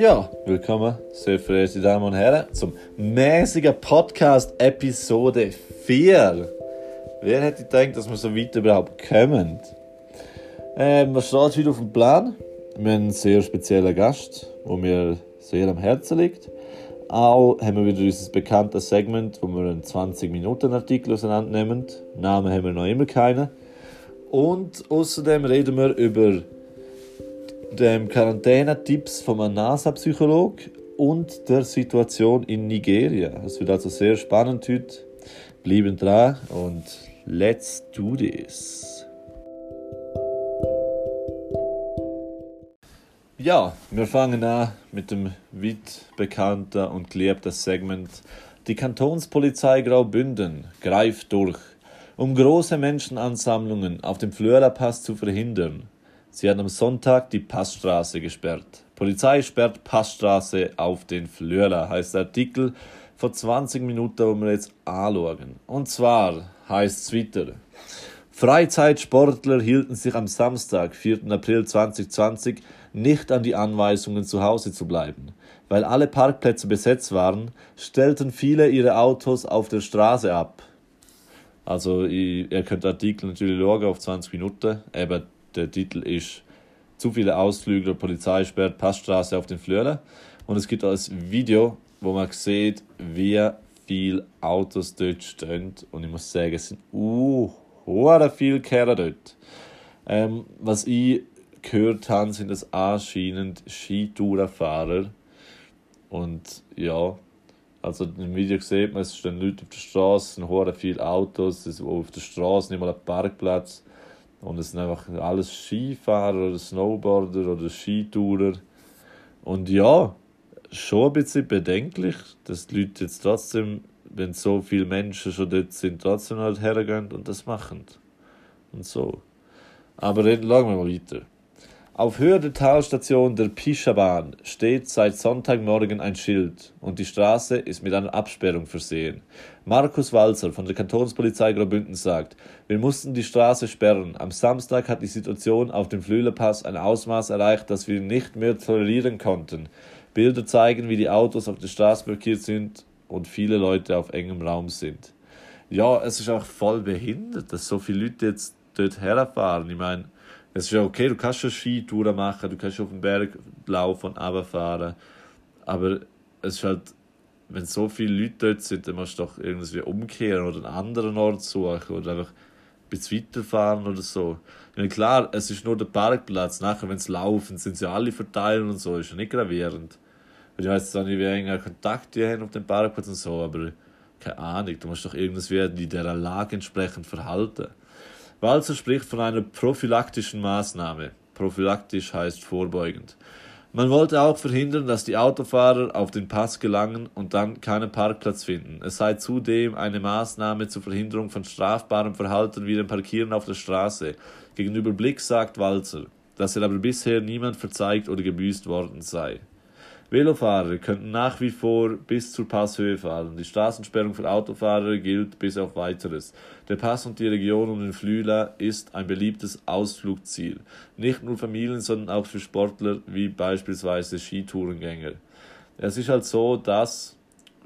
Ja, willkommen, sehr verehrte Damen und Herren, zum mäßigen Podcast Episode 4. Wer hätte gedacht, dass wir so weit überhaupt kommen? Ähm, was steht heute auf dem Plan? Wir haben einen sehr speziellen Gast, der mir sehr am Herzen liegt. Auch haben wir wieder unser bekanntes Segment, wo wir einen 20-Minuten-Artikel auseinandernehmen. Namen haben wir noch immer keinen. Und außerdem reden wir über den Quarantänetipps vom NASA-Psycholog und der Situation in Nigeria. Es wird also sehr spannend heute. Bleiben dran und let's do this. Ja, wir fangen an mit dem weit bekannten und geliebten Segment. Die Kantonspolizei Graubünden greift durch, um große Menschenansammlungen auf dem Flöra-Pass zu verhindern. Sie hat am Sonntag die Passstraße gesperrt. Polizei sperrt Passstraße auf den Flöra, heißt der Artikel vor 20 Minuten, wo wir jetzt anschauen. Und zwar heißt es weiter. Freizeitsportler hielten sich am Samstag, 4. April 2020, nicht an die Anweisungen, zu Hause zu bleiben. Weil alle Parkplätze besetzt waren, stellten viele ihre Autos auf der Straße ab. Also, ihr könnt Artikel natürlich schauen auf 20 Minuten. Eben, der Titel ist Zu viele Ausflügler, Polizei sperrt Passstraße auf den Flören. Und es gibt auch ein Video, wo man sieht, wie viele Autos dort stehen. Und ich muss sagen, es sind uh, viele Kerle dort. Ähm, was ich gehört habe, sind das anscheinend Skitourenfahrer. Und ja, also im Video sieht man, es stehen Leute auf der Straße, es sind viele Autos, es ist auf der Straße nicht mal ein Parkplatz. Und es sind einfach alles Skifahrer oder Snowboarder oder Skitourer. Und ja, schon ein bisschen bedenklich, dass die Leute jetzt trotzdem, wenn so viele Menschen schon dort sind, trotzdem halt hergehen und das machen. Und so. Aber reden, schauen wir mal weiter. Auf Höhe der Talstation der Pischabahn steht seit Sonntagmorgen ein Schild und die Straße ist mit einer Absperrung versehen. Markus Walzer von der Kantonspolizei Graubünden sagt, wir mussten die Straße sperren. Am Samstag hat die Situation auf dem Flühlerpass ein Ausmaß erreicht, das wir nicht mehr tolerieren konnten. Bilder zeigen, wie die Autos auf der Straße blockiert sind und viele Leute auf engem Raum sind. Ja, es ist auch voll behindert, dass so viele Leute jetzt dort herfahren. Ich meine, es ist ja okay, du kannst schon Skitouren machen, du kannst auf den Berg laufen und runterfahren. Aber es ist halt, wenn so viele Leute dort sind, dann musst du doch irgendwie umkehren oder einen anderen Ort suchen oder einfach ein bisschen weiterfahren oder so. Ja, klar, es ist nur der Parkplatz. Nachher, wenn sie laufen, sind sie alle verteilt und so. Ist ja nicht gravierend. Ich weiß auch nicht, wie enge Kontakte haben auf dem Parkplatz und so, aber keine Ahnung, du musst doch irgendwie in dieser Lage entsprechend verhalten. Walzer spricht von einer prophylaktischen Maßnahme. Prophylaktisch heißt vorbeugend. Man wollte auch verhindern, dass die Autofahrer auf den Pass gelangen und dann keinen Parkplatz finden. Es sei zudem eine Maßnahme zur Verhinderung von strafbarem Verhalten wie dem Parkieren auf der Straße. Gegenüber Blick sagt Walzer, dass er aber bisher niemand verzeigt oder gebüßt worden sei. Velofahrer könnten nach wie vor bis zur Passhöhe fahren. Die Straßensperrung für Autofahrer gilt bis auf weiteres. Der Pass und die Region um den Flüler ist ein beliebtes Ausflugsziel. Nicht nur Familien, sondern auch für Sportler wie beispielsweise Skitourengänger. Es ist halt so, dass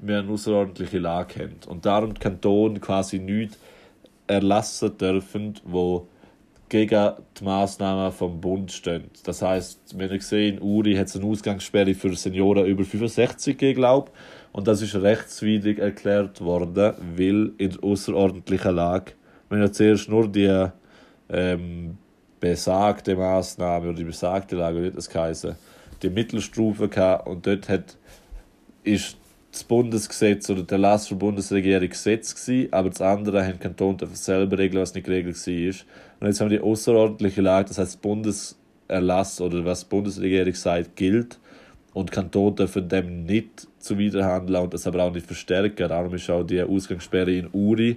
wir eine außerordentliche Lage haben und darum die Kanton quasi nichts erlassen dürfen, wo gegen die Massnahmen vom Bund stehen. Das heißt, wenn ich sehe, in Uri hat eine Ausgangssperre für Senioren über 65 glaube und das ist rechtswidrig erklärt worden, weil in der außerordentlichen Lage, wenn ja zuerst nur die ähm, besagte Maßnahme oder die besagte Lage, wie das heißen, die Mittelstufe gehabt und dort hat, ist das Bundesgesetz oder der Erlass der Bundesregierung Gesetz gewesen, aber das andere haben Kanton selber regeln, was nicht geregelt war. Und jetzt haben wir die außerordentliche Lage, das heißt Bundeserlass oder was die Bundesregierung sagt, gilt und Kanton dürfen dem nicht zuwiderhandeln und das aber auch nicht verstärken. Darum ist auch die Ausgangssperre in Uri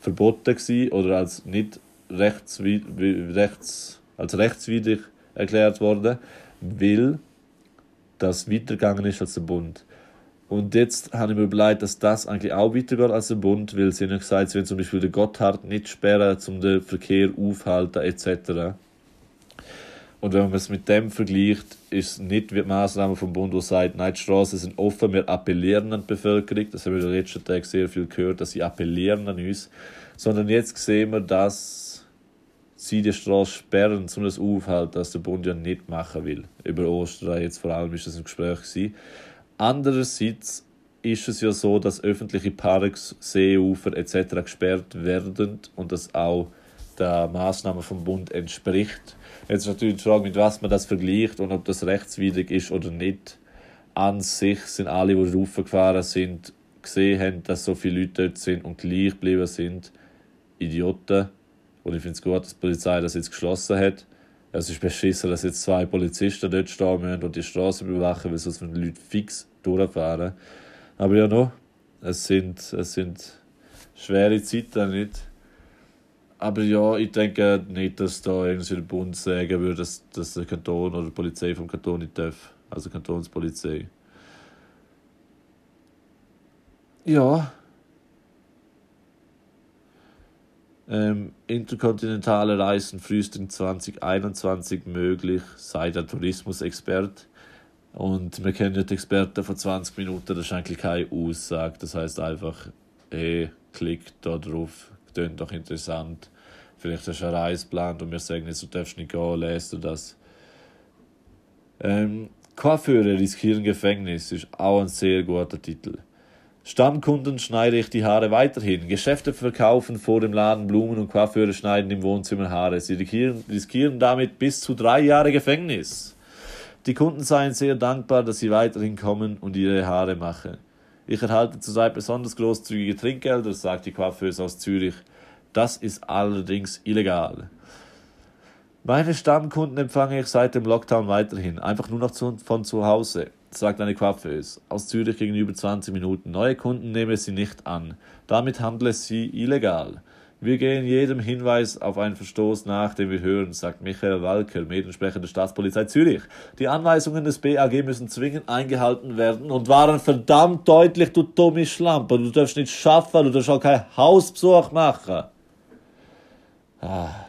verboten gewesen oder als nicht rechtswidrig, rechts, als rechtswidrig erklärt worden, weil das weitergegangen ist als der Bund. Und jetzt habe ich mir überlegt, dass das eigentlich auch weitergeht als der Bund, weil sie haben gesagt, sie wollen zum Beispiel den Gotthard nicht sperren, um den Verkehr aufhalten etc. Und wenn man es mit dem vergleicht, ist es nicht wie die Maßnahme vom Bund, die sagt, nein, die Straßen sind offen, wir appellieren an die Bevölkerung. Das haben wir in den letzten Tagen sehr viel gehört, dass sie appellieren an uns. Sondern jetzt sehen wir, dass sie die Straße sperren, um das aufhalten, dass der Bund ja nicht machen will. Über Ostern jetzt vor allem ist das ein Gespräch gewesen. Andererseits ist es ja so, dass öffentliche Parks, Seeufer etc. gesperrt werden und das auch der Maßnahme vom Bund entspricht. Jetzt ist natürlich die Frage, mit was man das vergleicht und ob das rechtswidrig ist oder nicht. An sich sind alle, die raufgefahren sind, gesehen haben, dass so viele Leute dort sind und gleich geblieben sind, Idioten. Und ich finde es gut, dass die Polizei das jetzt geschlossen hat. Es ist beschissen, dass jetzt zwei Polizisten dort stehen müssen und die Straße überwachen, weil sonst müssen die Leute fix durchfahren. Aber ja noch, es sind, es sind schwere Zeiten, nicht? Aber ja, ich denke nicht, dass da irgendwie der Bund sagen würde, dass, dass der Kanton oder die Polizei vom Kanton nicht darf. Also Kantonspolizei. Ja. Ähm, interkontinentale Reisen frühestens 2021 möglich, sei der Tourismusexpert. Und wir kennen ja die Experten von 20 Minuten, das ist eigentlich keine Aussage. Das heißt einfach, hey, klickt da drauf, klingt doch interessant. Vielleicht hast du einen Reiseplan und wir sagen jetzt, du darfst nicht gehen, lest du das. Ähm, Coiffeure riskieren Gefängnis ist auch ein sehr guter Titel. Stammkunden schneide ich die Haare weiterhin. Geschäfte verkaufen vor dem Laden Blumen und Coiffeure schneiden im Wohnzimmer Haare. Sie riskieren, riskieren damit bis zu drei Jahre Gefängnis. Die Kunden seien sehr dankbar, dass sie weiterhin kommen und ihre Haare machen. Ich erhalte zurzeit besonders großzügige Trinkgelder, sagt die Coiffeuse aus Zürich. Das ist allerdings illegal. Meine Stammkunden empfange ich seit dem Lockdown weiterhin, einfach nur noch zu, von zu Hause, sagt eine Coiffeuse aus Zürich gegenüber 20 Minuten. Neue Kunden nehme sie nicht an. Damit handle sie illegal. Wir gehen jedem Hinweis auf einen Verstoß nach, den wir hören, sagt Michael Walker, Mediensprecher der Staatspolizei Zürich. Die Anweisungen des BAG müssen zwingend eingehalten werden und waren verdammt deutlich, du dumme Schlampe. Du darfst nicht schaffen, du darfst auch keinen Hausbesuch machen. Ah.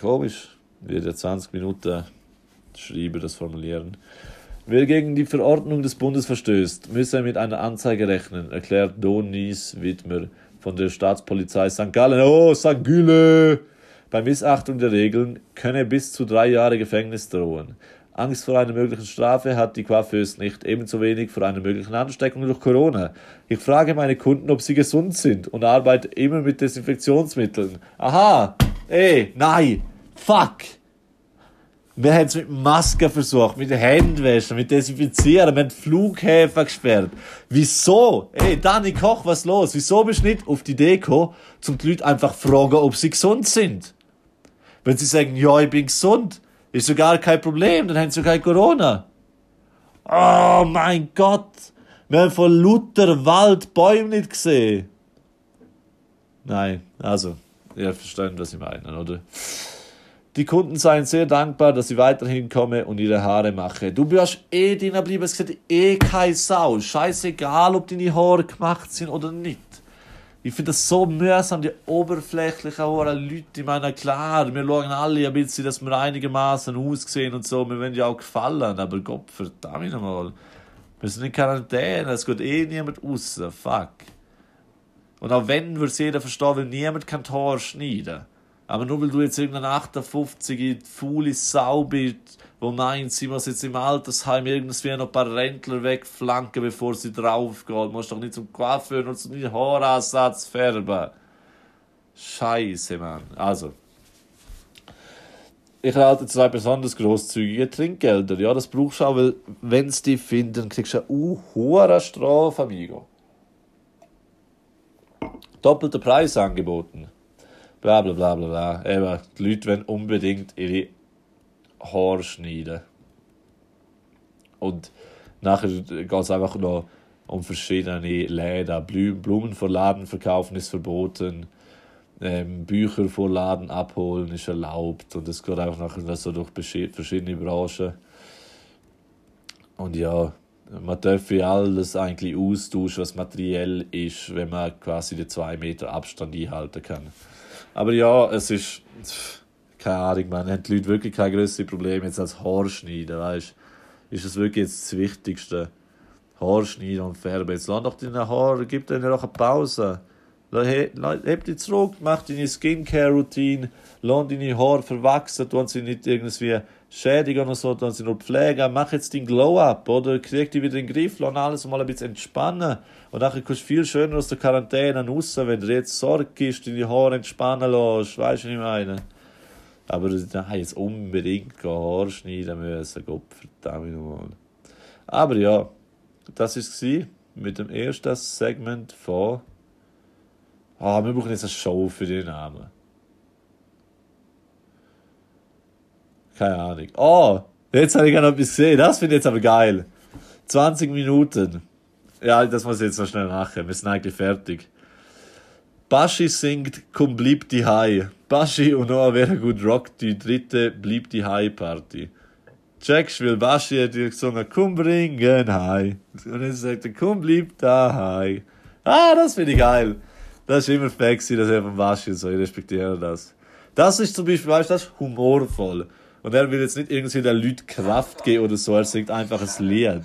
Komisch, wird ja 20 Minuten schreiben, das formulieren. Wer gegen die Verordnung des Bundes verstößt, müsse mit einer Anzeige rechnen, erklärt Donis Wittmer von der Staatspolizei St. Gallen. Oh, St. Gülle! Bei Missachtung der Regeln könne bis zu drei Jahre Gefängnis drohen. Angst vor einer möglichen Strafe hat die Coiffeuse nicht, ebenso wenig vor einer möglichen Ansteckung durch Corona. Ich frage meine Kunden, ob sie gesund sind und arbeite immer mit Desinfektionsmitteln. Aha! Ey, nein! Fuck! Wir haben es mit Masken versucht, mit Händwäschen, mit Desinfizieren, wir haben Flughäfen gesperrt. Wieso? Ey, Dani Koch, was los? Wieso bist du nicht auf die gekommen, um die Leute einfach zu fragen, ob sie gesund sind? Wenn sie sagen, ja, ich bin gesund, ist sogar kein Problem, dann haben sie kein Corona. Oh mein Gott! Wir haben von Luther Wald Bäume nicht gesehen. Nein, also, ihr versteht, was ich meine, oder? Die Kunden seien sehr dankbar, dass sie weiterhin komme und ihre Haare mache. Du bist eh drin geblieben, es geht eh keine Sau. Scheißegal, ob deine Haare gemacht sind oder nicht. Ich finde das so mühsam, die oberflächlichen Leute. Ich meine, klar, wir schauen alle ein bisschen, dass wir einigermaßen aussehen und so. Wir wollen ja auch gefallen, aber Gott verdammt nochmal. Wir sind in Quarantäne, es geht eh niemand raus. Fuck. Und auch wenn, würde jeder verstehen, weil niemand kann Haare schneiden. Aber nur weil du jetzt irgendein 58 faule Sau bist, wo meint, sie muss jetzt im Altersheim irgendwie noch ein paar Rentler wegflanken, bevor sie drauf geht. Du musst doch nicht zum Coiffeur und zum Haaransatz färben. Scheiße, Mann. Also. Ich halte zwei besonders großzügige Trinkgelder. Ja, das brauchst du auch, weil, wenn sie dich finden, kriegst du eine hohe Strafe, amigo. Doppelter Preis angeboten bla bla bla bla bla. Eben, die Leute wollen unbedingt ihre Haare schneiden. Und nachher geht es einfach noch um verschiedene Läden. Blumen vor Laden verkaufen ist verboten. Ähm, Bücher vor Laden abholen ist erlaubt. Und es geht einfach nachher so durch verschiedene Branchen. Und ja, man darf alles eigentlich austauschen, was materiell ist, wenn man quasi den 2 Meter Abstand einhalten kann. Aber ja, es ist. Keine Ahnung, man, haben die Leute wirklich kein größeres Problem jetzt als Haarschneiden, weißt Ist das wirklich jetzt das Wichtigste? Haarschneiden und färben. Jetzt lass doch deine Haare, gib denen doch eine Pause. Heb dich zurück, mach deine Skincare-Routine, lass deine Haare verwachsen, tun sie nicht irgendwie schädigen oder so, tun sie nur pflegen, mach jetzt den Glow-Up, oder krieg dich wieder in den Griff, lass alles mal ein bisschen entspannen. Und dann kommst du viel schöner aus der Quarantäne raus, wenn du jetzt Sorge gibst, deine Haare entspannen lässt, weißt du, was ich meine? Aber dann jetzt unbedingt Haare schneiden müssen, Gott verdammt nochmal. Aber ja, das war es mit dem ersten Segment von Ah, wir brauchen jetzt eine Show für den Namen. Keine Ahnung. Oh, jetzt habe ich gerade etwas gesehen. Das finde ich jetzt aber geil. 20 Minuten. Ja, das muss ich jetzt noch schnell machen. Wir sind eigentlich fertig. Baschi singt Komm blieb die High. Baschi und Noah wäre gut rockt die dritte blieb die High Party. Checkst, weil Baschi hat gesungen Komm bringen High. Und er sagte Komm blieb da High. Ah, das finde ich geil. Das ist immer faxy, dass er vom Waschen so. Ich respektiere das. Das ist zum Beispiel, weißt du, das ist humorvoll. Und er will jetzt nicht irgendwie den Leuten Kraft geben oder so, er singt einfach ein Lied.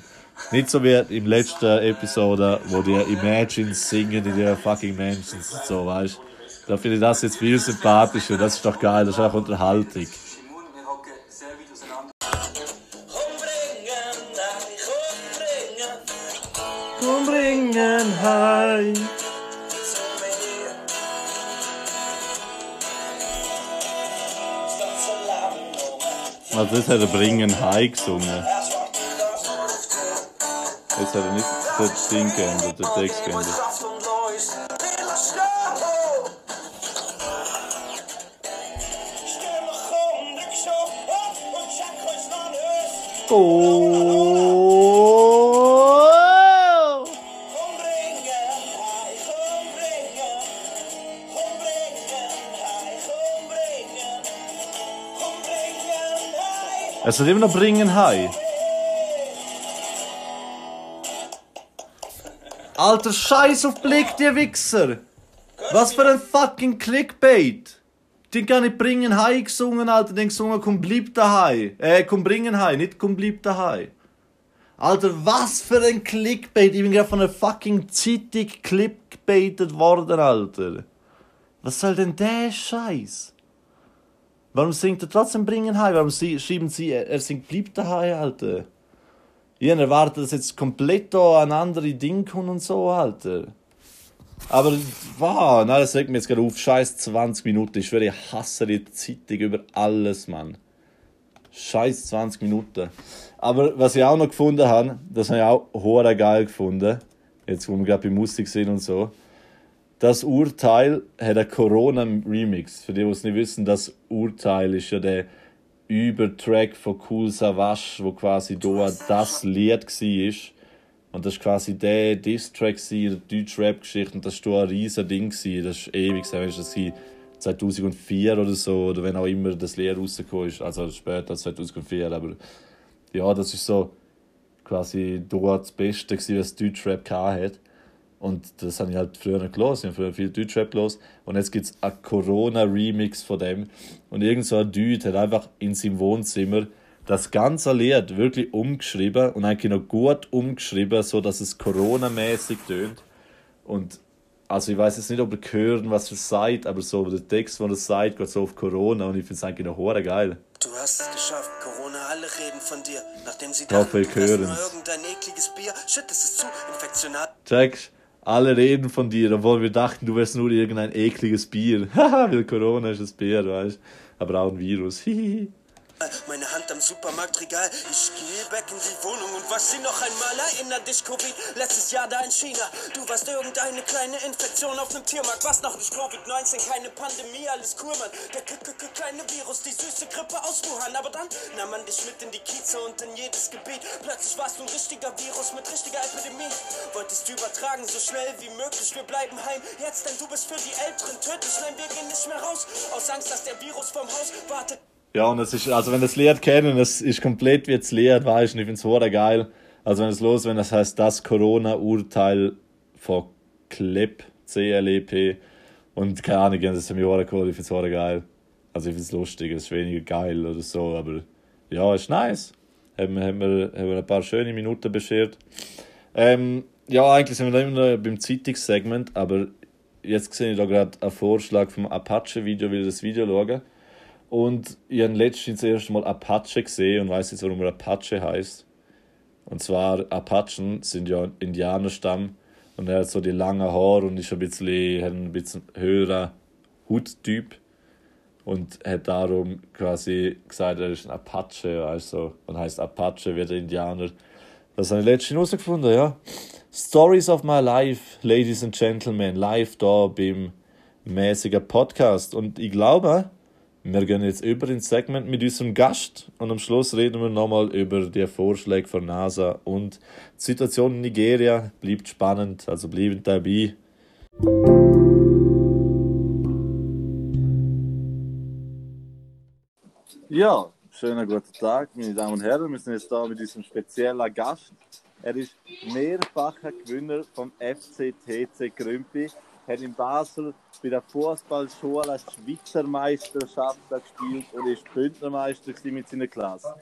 Nicht so wie im letzten Episode, wo die Imagines singen in ihrer fucking Mansions so, weißt du. Da finde ich das jetzt viel sympathischer. Das ist doch geil, das ist auch Unterhaltung. Komm bringen heim. Also das hat er Bringen High gesungen. Jetzt hat er nicht das Ding geändert, den Text geändert. Oh. Es wird immer noch bringen Hai. Alter Scheiß auf Blick, die Wichser! Was für ein fucking Clickbait! Die gar nicht bringen Hai gesungen, Alter, den gesungen, komm blieb daheim. Äh, komm bringen Hai, nicht komm blieb daheim. Alter, was für ein Clickbait! Ich bin gerade von einer fucking Zeitung clickbaitet worden, Alter. Was soll denn der Scheiß? Warum singt er trotzdem Bringen heim? Warum schreiben sie, er singt Blieb daheim, Alter? Ich erwarte, dass jetzt komplett da an andere Dinge kommt und so, Alter. Aber, wow, nein, das regt mir jetzt gerade auf. Scheiß 20 Minuten. Ich ich hasse die Zeitung über alles, Mann. Scheiß 20 Minuten. Aber was ich auch noch gefunden habe, das habe ich auch hoher geil gefunden. Jetzt, wo wir gerade bei Musik sind und so. Das Urteil hat ein Corona-Remix. Für die, die es nicht wissen, das Urteil ist ja der Übertrack von Cool Savage, wo quasi da das Lied war. Und das war quasi der Diss-Track, die Deutsch-Rap-Geschichte. Und das war ein riesiges Ding. Das ist ewig, das war 2004 oder so, oder wenn auch immer das Lied rausgekommen ist. Also später als 2004. Aber ja, das ist so quasi dort das Beste, was Deutsch-Rap hatte. Und das habe ich halt früher nicht gelesen. Ich habe früher viel Deutschrap gelesen. Und jetzt gibt es einen Corona-Remix von dem. Und irgend so ein Dude hat einfach in seinem Wohnzimmer das ganze Lied wirklich umgeschrieben und eigentlich noch gut umgeschrieben, so dass es Corona-mäßig tönt. Und also ich weiß jetzt nicht, ob ihr hören, was er sagt, aber so der Text, wo er sagt, geht so auf Corona und ich finde es eigentlich noch hure geil. Du hast es geschafft, Corona, alle reden von dir. Nachdem sie dachten, du hören. irgendein ekliges Bier, schüttest es zu, infektional. Checkst? Alle reden von dir, obwohl wir dachten, du wärst nur irgendein ekliges Bier. Haha, weil Corona ist ein Bier, weißt Aber auch ein Virus. Hihihi. Meine am Supermarktregal. Ich gehe back in die Wohnung und was sie noch einmal erinnert dich, Covid. Letztes Jahr da in China. Du warst irgendeine kleine Infektion auf einem Tiermarkt. Was noch nicht Covid-19, keine Pandemie, alles cool, Mann. Der k -k -k kleine Virus, die süße Grippe aus Wuhan. Aber dann nahm man dich mit in die Kieze und in jedes Gebiet. Plötzlich warst du ein richtiger Virus mit richtiger Epidemie. Wolltest du übertragen, so schnell wie möglich. Wir bleiben heim. Jetzt, denn du bist für die Älteren tödlich. Nein, wir gehen nicht mehr raus. Aus Angst, dass der Virus vom Haus wartet. Ja, und es ist, also wenn das Lied kennen, es ist komplett wie das Lied, weißt du, ich finde es geil. Also wenn es los, wenn das heißt, das Corona-Urteil von CLEP, C-L-E-P, und keine Ahnung, das ist mir hure cool, ich finde es geil. Also ich finde es lustig, es ist weniger geil oder so, aber ja, ist nice. Haben, haben, wir, haben wir ein paar schöne Minuten beschert. Ähm, ja, eigentlich sind wir immer noch beim Zeitungssegment, aber jetzt sehe ich da gerade einen Vorschlag vom Apache-Video, will das Video schauen. Und ich habe letztens das erste Mal Apache gesehen und weiß jetzt, warum er Apache heißt. Und zwar, Apachen sind ja ein Indianerstamm und er hat so die langen Haare und ist ein bisschen, ein bisschen höherer Huttyp und hat darum quasi gesagt, er ist ein Apache, also und heißt Apache wie der Indianer. Das habe ich letztens herausgefunden, ja. Stories of my life, ladies and gentlemen, live da beim mäßigen Podcast. Und ich glaube, wir gehen jetzt über ins Segment mit unserem Gast und am Schluss reden wir nochmal über die Vorschläge von NASA und die Situation in Nigeria. Bleibt spannend, also bleibt dabei. Ja, schönen guten Tag, meine Damen und Herren. Wir sind jetzt da mit unserem speziellen Gast. Er ist mehrfacher Gewinner vom FCTC Grümpi hat in Basel bei der Fußballschule Schweizer Meisterschaft gespielt und ist Bündnermeister mit seiner Klasse.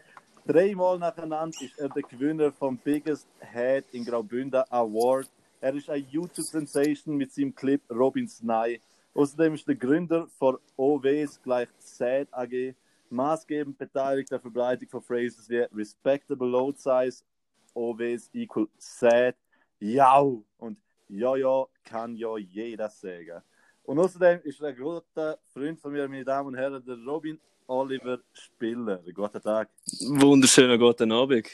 Dreimal nacheinander ist er der Gewinner vom Biggest Head in Graubünden Award. Er ist ein YouTube-Sensation mit seinem Clip Robin Snai. Außerdem ist der Gründer von OWs gleich Sad AG, maßgebend beteiligt der Verbreitung von Phrases wie Respectable Load Size, OWs equal Sad, Jau und ja, ja, kann ja jeder sagen. Und außerdem ist ein guter Freund von mir, meine Damen und Herren, der Robin Oliver Spiller. Guten Tag. Wunderschönen guten Abend.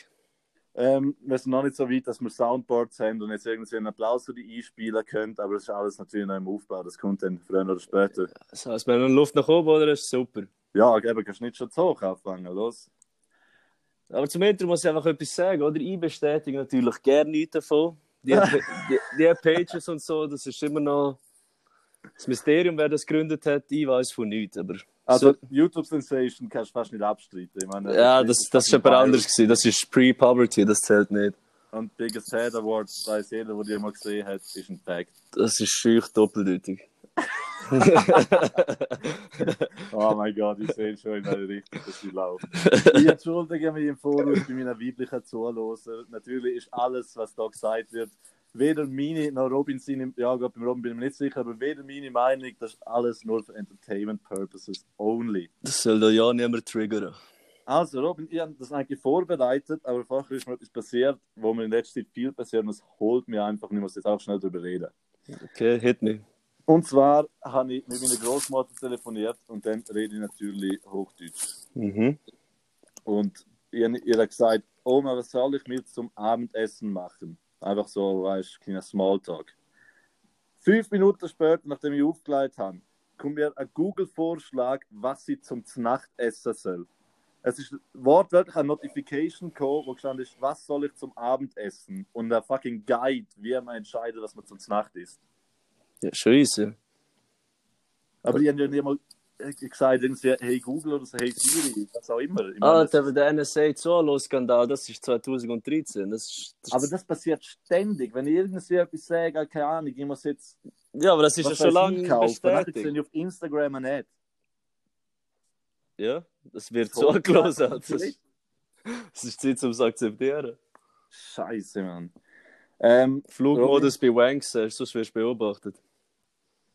Ähm, wir sind noch nicht so weit, dass wir Soundboards haben und jetzt irgendwie einen Applaus für die einspielen können, aber das ist alles natürlich noch im Aufbau. Das kommt dann früher oder später. Das heißt, wenn man Luft nach oben oder ist super. Ja, eben, kannst du nicht schon zu hoch anfangen, los. Aber zum Intro muss ich einfach etwas sagen, oder? Ich bestätige natürlich gerne nichts davon die, die, die Pages und so, das ist immer noch das Mysterium, wer das gegründet hat. Ich weiß von nichts, aber. Also, so, YouTube Sensation kannst du fast nicht abstreiten. Meine, ja, das, das, das ist aber anders gewesen. Das ist Pre-Poverty, das zählt nicht. Und Biggest Head Awards, weiß jeder, der die mal gesehen hat, ist ein Tag. Das ist schüch doppeldeutig. oh mein Gott, ich sehe schon in eine Richtung, dass sie laufen. Ich entschuldige mich im Voraus bei meinen weiblichen Zuhörern. Natürlich ist alles, was da gesagt wird, weder meine noch Robin seine, ja, Gott, beim Robin bin ich mir nicht sicher, aber weder meine Meinung, das ist alles nur für Entertainment Purposes only. Das soll da ja niemand triggern. Also, Robin, ich habe das eigentlich vorbereitet, aber vorher ist mir etwas passiert, wo mir in letzter Zeit viel passiert und es holt mir einfach, ich muss jetzt auch schnell drüber reden. Okay, hit me. Und zwar habe ich mit meiner Großmutter telefoniert und dann rede ich natürlich Hochdeutsch. Mhm. Und ich habe ihr gesagt, Oma, was soll ich mir zum Abendessen machen? Einfach so, weißt du, kleiner Smalltalk. Fünf Minuten später, nachdem ich aufgelegt habe, kommt mir ein Google-Vorschlag, was sie zum Nacht essen soll. Es ist wortwörtlich eine Notification gekommen, wo gestanden ist, was soll ich zum Abendessen? Und ein fucking Guide, wie man entscheidet, was man zum Nacht isst. Ja, scheiße. Aber die haben ja nicht mal gesagt, hey Google oder so, hey Siri, was auch immer. Ah, der, der NSA-Zolo-Skandal, das ist 2013. Das ist, das aber das passiert ständig. Wenn ich irgendwie etwas sage, keine Ahnung, ich muss jetzt. Ja, aber das ist ja schon lange bestätigt. Dann auf Instagram nicht. Ja, das wird so zugelassen. Das ist Zeit, um es zu akzeptieren. Scheiße, Mann. Ähm, Flugmodus bei Wanks, sonst wirst du beobachtet.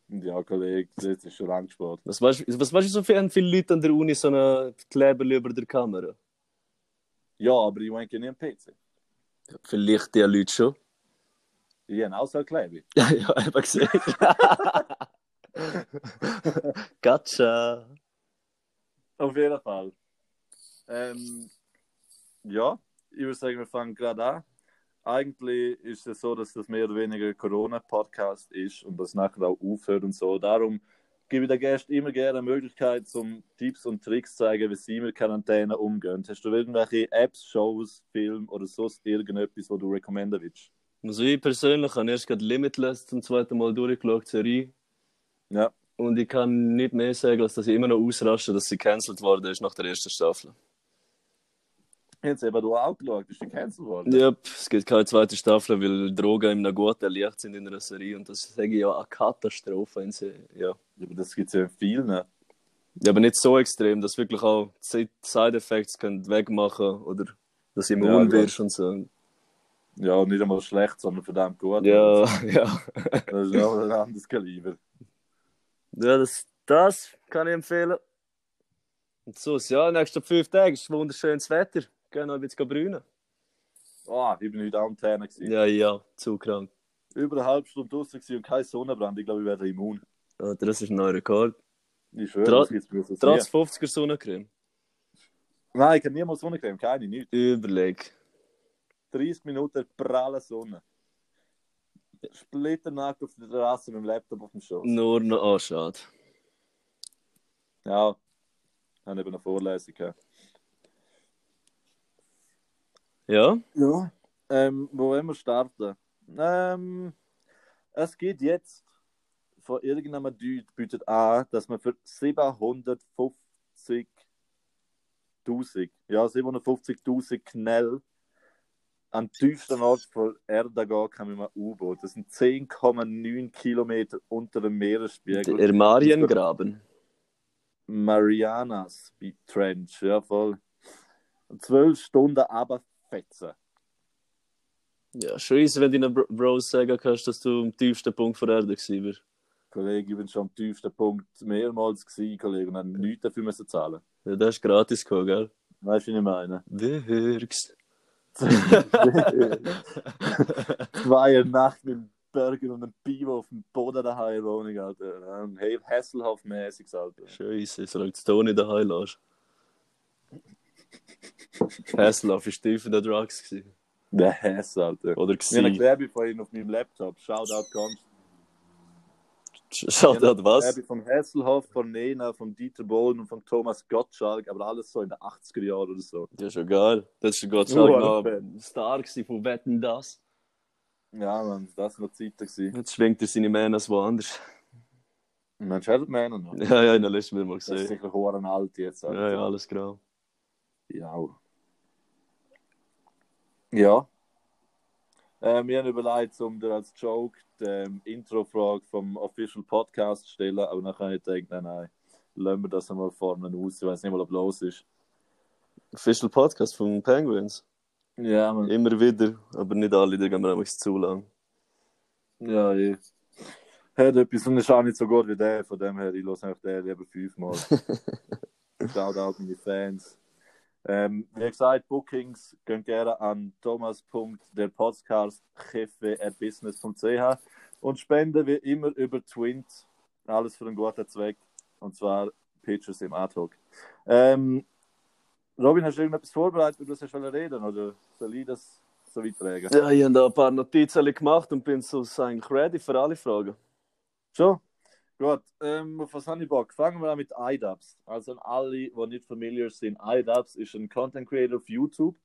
Ja, Kollege, das ist schon lang gespart. Was weißt du, was weißt du, sofern viele Leute an der Uni so einen Kleber über der Kamera? Ja, aber ich denke nicht am PC. Ja, vielleicht die Leute schon. Ich habe auch so ein Kleber. ja, ja, habe gesehen. gotcha. Auf jeden Fall. Ähm, ja, ich würde sagen, wir fangen gerade an eigentlich ist es so, dass das mehr oder weniger ein Corona-Podcast ist und das nachher auch aufhört und so. Darum gebe ich den Gästen immer gerne eine Möglichkeit, zum Tipps und Tricks zu zeigen, wie sie mit Quarantäne umgehen. Hast du irgendwelche Apps, Shows, Filme oder sonst irgendetwas, wo du rekommenden willst? Also ich persönlich habe erst gerade Limitless zum zweiten Mal durchgeschaut, Serie. Ja. Und ich kann nicht mehr sagen, als dass ich immer noch ausraste, dass sie cancelled worden ist nach der ersten Staffel. Jetzt eben du auch geschaut, ist die cancelled worden? Ja, es gibt keine zweite Staffel, weil Drogen in einem guten Licht sind in einer Serie und das sage ich ja eine Katastrophe. In ja. ja, aber das gibt es ja in vielen. Ja, aber nicht so extrem, dass wirklich auch Side- Side-Effects können wegmachen oder dass du immun Ja, wirst und so. Ja, nicht einmal schlecht, sondern verdammt gut. Ja, ja. Das ist auch ein anderes Kaliber. Ja, das, das kann ich empfehlen. Und so, ja, nächste fünf Tage ist wunderschönes Wetter. Gehen noch ein bisschen brünen. Ah, ich bin heute am Tänen gewesen. Ja, ja, zu krank. Über eine halbe Stunde draußen und kein Sonnenbrand. Ich glaube, ich werde immun. Alter, das ist ein neuer Rekord. Ich schwöre, Tra- das. Trotz 50er Sonnencreme. Nein, ich habe niemals Sonnencreme, keine, nicht. Überleg. 30 Minuten pralle Sonne. Splitternackt auf der Terrasse mit dem Laptop auf dem Schoß. Nur noch, oh, schade. Ja, ich habe eben eine Vorlesung gehabt. Ja? Ja. Ähm, wo wollen wir starten? Ähm, es geht jetzt von irgendeinem Dude bietet an, dass man für 750.000, ja, 750.000 Knell an den tiefsten Ort von Erde gehen kann mit einem U-Boot. Das sind 10,9 Kilometer unter dem Meeresspiegel. Der Mariengraben. Marianas Trench, ja voll. Und zwölf Stunden aber fetzen. Ja, scheiße, wenn deinen Bro- Bros sagen kannst, dass du am tiefsten Punkt der Erde bist. Kollege, ich bin schon am tiefsten Punkt mehrmals gewesen, Kollege, und habe nichts dafür müssen zahlen. Ja, das ist gratis gekommen, gell? Weißt du, wie ich meine? Wirkst. Zwei Nacht mit Burger und einem Pivo auf dem Boden daheim Wohnung, Alter. Ein Hey, Hasselhoff-mäßiges, Alter. Scheiße, solange du Toni daheim lässt. Hasselhoff war tief in den Drugs. Gewesen. Der Hass, Alter. Oder Ich habe eine. Klebe ihm auf meinem Laptop. Shoutout Konst. Schaut hat was? Vom Hasselhoff, von Nena, von Dieter Bohlen und von Thomas Gottschalk, aber alles so in den 80er Jahren oder so. Ja, schon geil. Das war Gott sei Uh, Dank noch ein Star gewesen von Wetten, das. Ja, man, das war noch Zeiten gewesen. Jetzt schwingt er seine Mähne woanders. Mensch, hat Männer noch? Ja, ja, in der letzten Mal mal Das ist gesehen. sicher hohen alt jetzt. Alter. Ja, ja, alles grau. Ja. Ja. Äh, wir haben überlegt, um dir als Joke die ähm, Intro-Frage vom Official Podcast zu stellen, aber dann habe ich gedacht, nein, nein, lassen wir das einmal vorne aus, ich weiß nicht mal, ob los ist. Official Podcast von Penguins. Ja, man. Immer wieder, aber nicht alle, da gehen wir einfach zu lang. Ja, ich. Hat etwas und ist auch nicht so gut wie der, von dem her, ich höre einfach den lieber fünfmal. Shoutout meine Fans. Ähm, wie gesagt, Bookings gehen gerne an thomas.derpodcast.business.ch und spenden wie immer über Twint. Alles für einen guten Zweck. Und zwar Pictures im Ad-Hoc. Ähm, Robin, hast du irgendetwas vorbereitet, über das du reden oder soll ich das so weit tragen? Ja, ich habe da ein paar Notizen gemacht und bin so eigentlich ready für alle Fragen. Schon? Gut, ähm, auf was habe ich Bock? Fangen wir an mit iDubbbz. Also an alle, die nicht familiar sind, iDubbbz ist ein Content Creator auf YouTube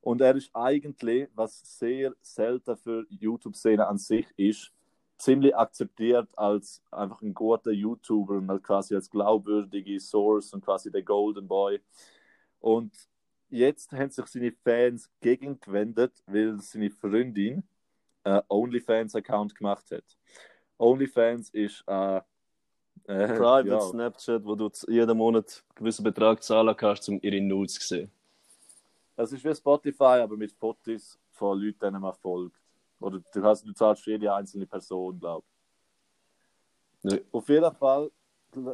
und er ist eigentlich, was sehr selten für YouTube-Szene an sich ist, ziemlich akzeptiert als einfach ein guter YouTuber und halt quasi als glaubwürdige Source und quasi der Golden Boy. Und jetzt haben sich seine Fans gegengewendet, weil seine Freundin einen OnlyFans-Account gemacht hat. OnlyFans ist äh, äh, Private ja, Snapchat, wo du jeden Monat einen gewissen Betrag zahlen kannst, um ihre Nudes zu sehen. Es ist wie Spotify, aber mit Fotos von Leuten, denen man folgt. Oder du, hast, du zahlst für jede einzelne Person, glaube ich. Ja. Auf jeden Fall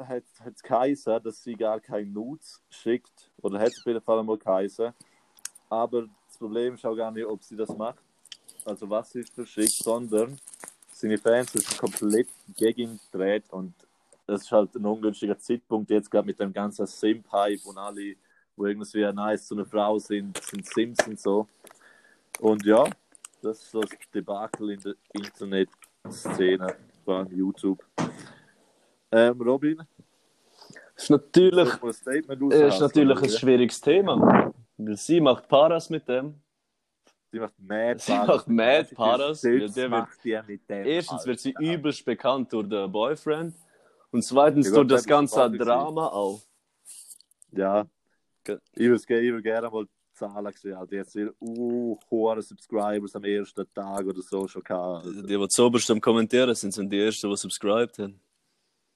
hat es geheißen, dass sie gar keine Nudes schickt. Oder hat es auf jeden Fall einmal geheißen. Aber das Problem ist auch gar nicht, ob sie das macht. Also was sie verschickt, sondern seine Fans sind komplett gegen gedreht und das ist halt ein ungünstiger Zeitpunkt jetzt gerade mit dem ganzen Simp-Hype und alle, wo irgendwie nice zu einer Frau sind, sind Sims und so. Und ja, das ist so das Debakel in der Internet-Szene, vor allem YouTube. Ähm, Robin, ist natürlich, ist natürlich ein schwieriges Thema. Weil sie macht Paras mit dem. Sie macht Mad Sie macht Mad Paras, Ja, ja, der macht die mit dem. Erstens wird sie Alter. übelst bekannt durch den Boyfriend. Und zweitens Ja, durch das ganze Drama auch. Ja. Ich würde gerne mal Zahlen sehen. Also jetzt sehr uh, hohe Subscribers am ersten Tag oder so schon gehabt. Also, Die, die zuoberst am Kommentieren sind, sind die ersten, die subscribed haben.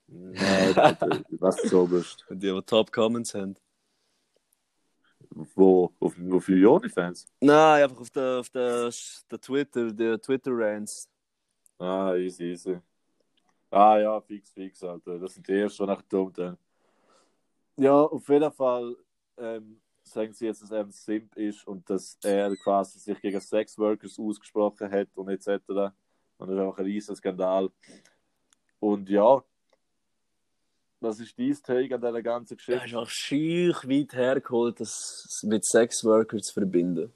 Nein, Alter, was du so bist. Die, die Top Comments haben. Wo? Auf, auf OnlyFans? Nein, einfach auf der, auf der, der Twitter, der Twitter-Rants. Ah, easy, easy. Ah ja, fix, fix, Alter. Das sind die ersten, die nachher dumm dann. Ja, auf jeden Fall ähm, sagen sie jetzt, dass er ein Simp ist und dass er quasi sich gegen Sexworkers ausgesprochen hat und etc. Und das ist einfach ein riesen Skandal. Und ja, was ist dein Take an dieser ganzen Er Geschichte? ist auch schier weit hergeholt, das mit Sexworkers zu verbinden.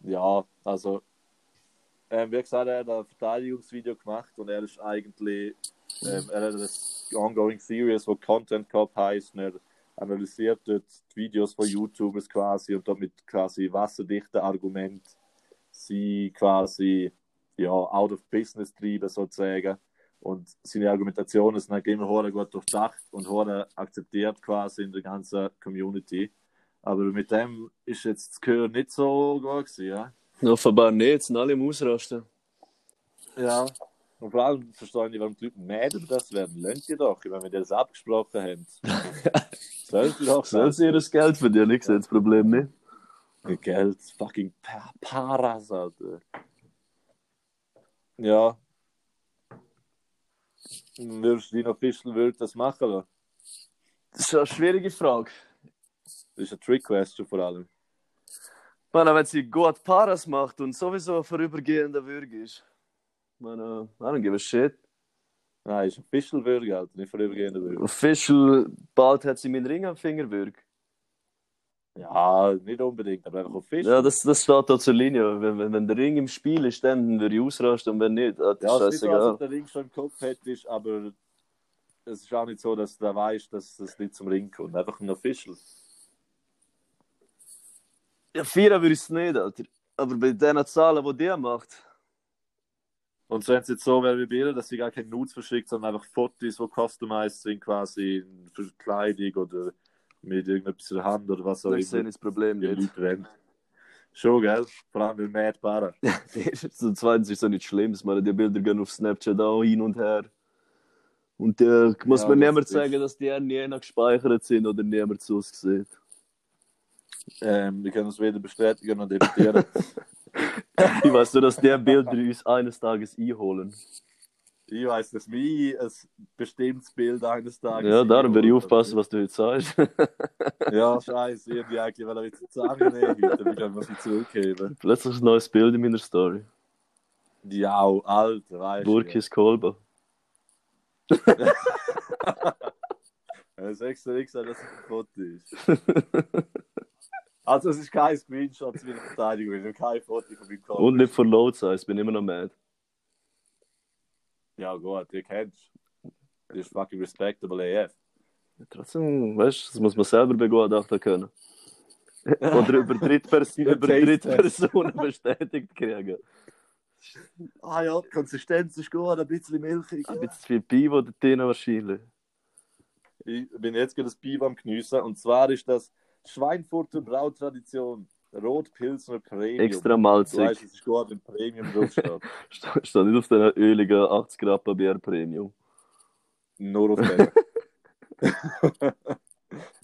Ja, also, ähm, wie gesagt, er hat ein Verteidigungsvideo gemacht und er ist eigentlich, ähm, er hat das Ongoing Series, wo Content Cop heißt, und er analysiert dort die Videos von YouTubers quasi und damit quasi wasserdichte Argument sie quasi ja, out of business treiben sozusagen. Und seine Argumentationen sind halt immer hure gut durchdacht und hure akzeptiert quasi in der ganzen Community. Aber mit dem ist jetzt das Gehör nicht so gut gewesen, ja. Offenbar nicht, jetzt sind alle im Ausrasten. Ja. Und vor allem verstehe ich warum die Leute mad über das werden. Lernt ihr doch, wenn wir das abgesprochen haben. Sollt ihr doch Sollen sie ihr Geld verdienen? Ich sehe das Problem nicht. Geld, fucking pa Paras, Alter. Ja. Würdest du noch Fischl würd das machen lassen? Das ist eine schwierige Frage. Das ist eine Trick-Question vor allem. Meine, wenn sie gut Paras macht und sowieso ein vorübergehender Würge ist. Meine, I don't give a shit. Nein, ist ein Fischl-Würge, Alter, nicht vorübergehender Würge. Official, bald hat sie meinen Ring am Finger Würge. Ja, nicht unbedingt, aber einfach auf Fischl. Ja, das, das steht da zur Linie. Wenn, wenn, wenn der Ring im Spiel ist, dann würde ich ausrasten und wenn nicht, ah, das Ja, ist es ist nicht so, als scheißegal. ob der Ring schon im Kopf hättest, aber es ist auch nicht so, dass du weißt, dass es nicht zum Ring kommt. Einfach ein Official. Ja, Vierer würde ich es nicht, Alter. Aber bei den Zahlen, die die macht, Und wenn es jetzt so wäre wie bei ihr, dass sie gar keine Nudes verschickt, sondern einfach Fotos, die customized sind, quasi für Kleidung oder mit irgendetwas in der Hand oder was auch dann sehe ich immer. das Problem nicht. Wollen. Schon, gell? Vor allem mit Mad Barra. Und zweitens ist es nicht schlimm. Ich meine, die Bilder gehen auf Snapchat auch hin und her. Und da muss Ja, das niemand ist- sagen, dass die nie gespeichert sind oder niemand so aussieht. Ähm, wir können uns weder bestätigen noch dementieren. Ich weiß nur, dass die Bilder uns eines Tages einholen. Ich weiß, dass mich ein bestimmtes Bild eines Tages. Ja, darum würde ich aufpassen, was du heute sagst. Ja, scheiße, irgendwie eigentlich, weil jetzt Zahlen nehmen heute, wir können was nicht zurückgeben. Plötzlich ein neues Bild in meiner Story. Ja, Alter, weißt du. Burkis Kolba. Ja, das extra nicht gesagt, dass es ein Foto ist. Also, es ist kein Screenshot zu meiner Verteidigung, es ist kein Foto von meinem Kopf. Und nicht von Load Size, bin immer noch mad. Ja, gut, ihr kennt's. Das ist fucking respectable AF. Trotzdem, weißt du, das muss man selber begutachten können. Oder über Drittpers. Drittpersonen bestätigt kriegen. Ah ja, die Konsistenz ist gut, ein bisschen milchig. Ein bisschen viel Pivo da drin wahrscheinlich. Ich bin jetzt gerade das Bier am Geniessen. Und zwar ist das Schweinfurter Brautradition Rotpilsner Premium. Extra Du malzig. weißt, es ist gut, wenn Premium draufsteht. St- Steht nicht auf den öligen 80 Grappa Bier Premium. Nur auf den.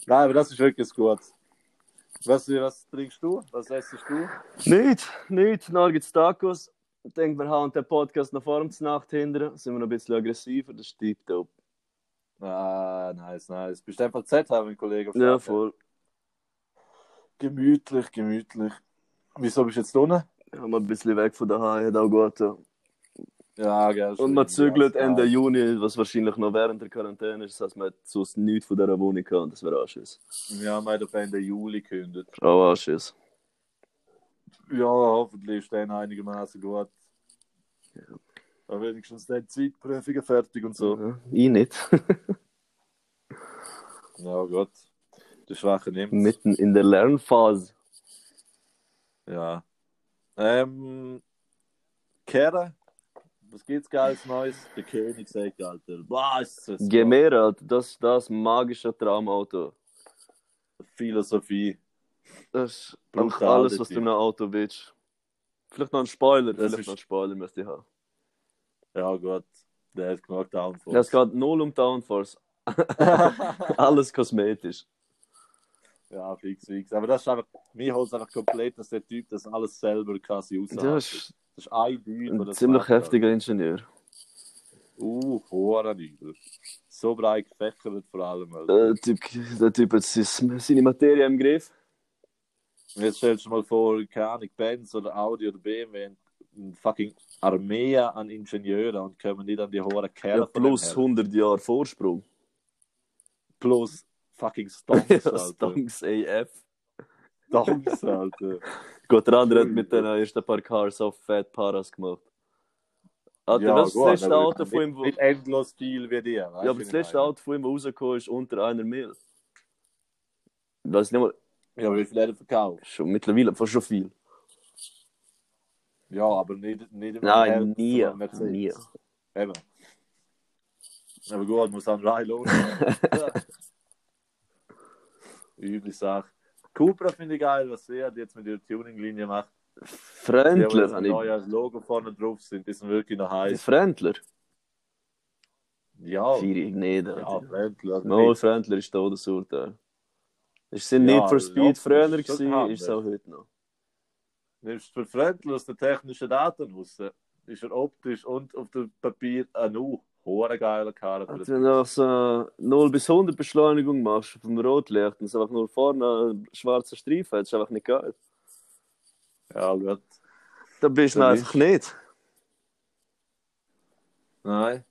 Nein, aber das ist wirklich gut. Was, was trinkst du? Was essst du? Nicht, nicht. Dann gibt es Tacos. Ich denke, wir haben den Podcast noch vor der Nacht hinter. Sind wir noch ein bisschen aggressiver, das ist tiptop. Ah, nice, nice. Bist du einfach Z haben, Kollege? Ja, voll. Gemütlich, gemütlich. Wieso bist du jetzt unten? Haben wir ein bisschen weg von daheim, hat auch gut. getan. Ja, gell. Und man zügelt ja, Ende Juni, was wahrscheinlich noch während der Quarantäne ist. Das heißt, man hat sonst nichts von dieser Wohnung gehabt. und Das wäre Anschiss. Ja, wir haben auf Ende Juli gekündigt. Auch Anschiss. Ja, hoffentlich ist dann einigermaßen gut. Aber wenigstens dann Zeitprüfungen fertig und so. Ja, ich nicht. Ja, Gott. Der Schwache nimmt. Mitten in der Lernphase. Ja. Ähm, Kera, was gibt's Geiles Neues? Der König sagt, Alter, was ist mehr, Alter. Das ist das magische Traumauto. Philosophie. Das ist alles, was du in einem Auto willst. Vielleicht noch ein Spoiler. Das Vielleicht ist- noch ein Spoiler müsste ich haben. Ja, gut. Der hat genug Downforce. Es geht null um Downforce. Alles kosmetisch. Ja, fix, fix. Aber das ist einfach, mir holt es einfach komplett, dass der Typ das alles selber quasi Das ausarbeitet. ist Das ist ein Dude, ein das ziemlich macht, heftiger Ingenieur. Alter. Uh, Hohenüber. So breit gefächert vor allem. Alter. Der Typ, der typ hat sein- seine Materie im Griff. Jetzt stellst du mal vor, keine Ahnung, Benz oder Audi oder BMW, eine fucking Armee an Ingenieuren und kommen nicht an die hohen Kerle Ja, plus her. 100 Jahre Vorsprung. Plus fucking Stonks, Alter. Stonks AF. Stonks, Alter. Gut, der andere hat mit den ersten paar Cars auf Fat Paras gemacht. Alter, Ja, ist gut, das letzte Auto von ihm? wo- Nicht endlos viel wie dir. Ja, aber das letzte Auto von ihm, das rausgekommen ist, unter einer Mil. Weiß nicht mal, Ja, aber wie viel hat er verkauft? schon mittlerweile fast schon viel. Ja, aber nicht, nicht Nein, nie. Nie. Eben. Aber gut, muss dann rein los. Üble Sache. Cupra finde ich geil, was er jetzt mit ihrer Tuning-Linie macht. Das habe ich. neue Logo vorne drauf sind, die sind wirklich noch Die heiß. Frentler? Ja, Vier ich nicht. ja, Alter. Frenkel. Also Mal nicht- Frentler ist Todesurteil. Es sind Ja, nicht für Speed früher ist gewesen, ist es auch heute noch. Nimmst du für Frenkel aus den technischen Daten raus, ist er optisch und auf dem Papier ein nu hoher geiler Karre. für Also, wenn du auch so 0 bis 100 Beschleunigung machst vom Rotlicht und es einfach nur vorne ein schwarzer Streifen hat, ist einfach nicht geil. Ja, gut. Da bist du einfach nicht. Nein.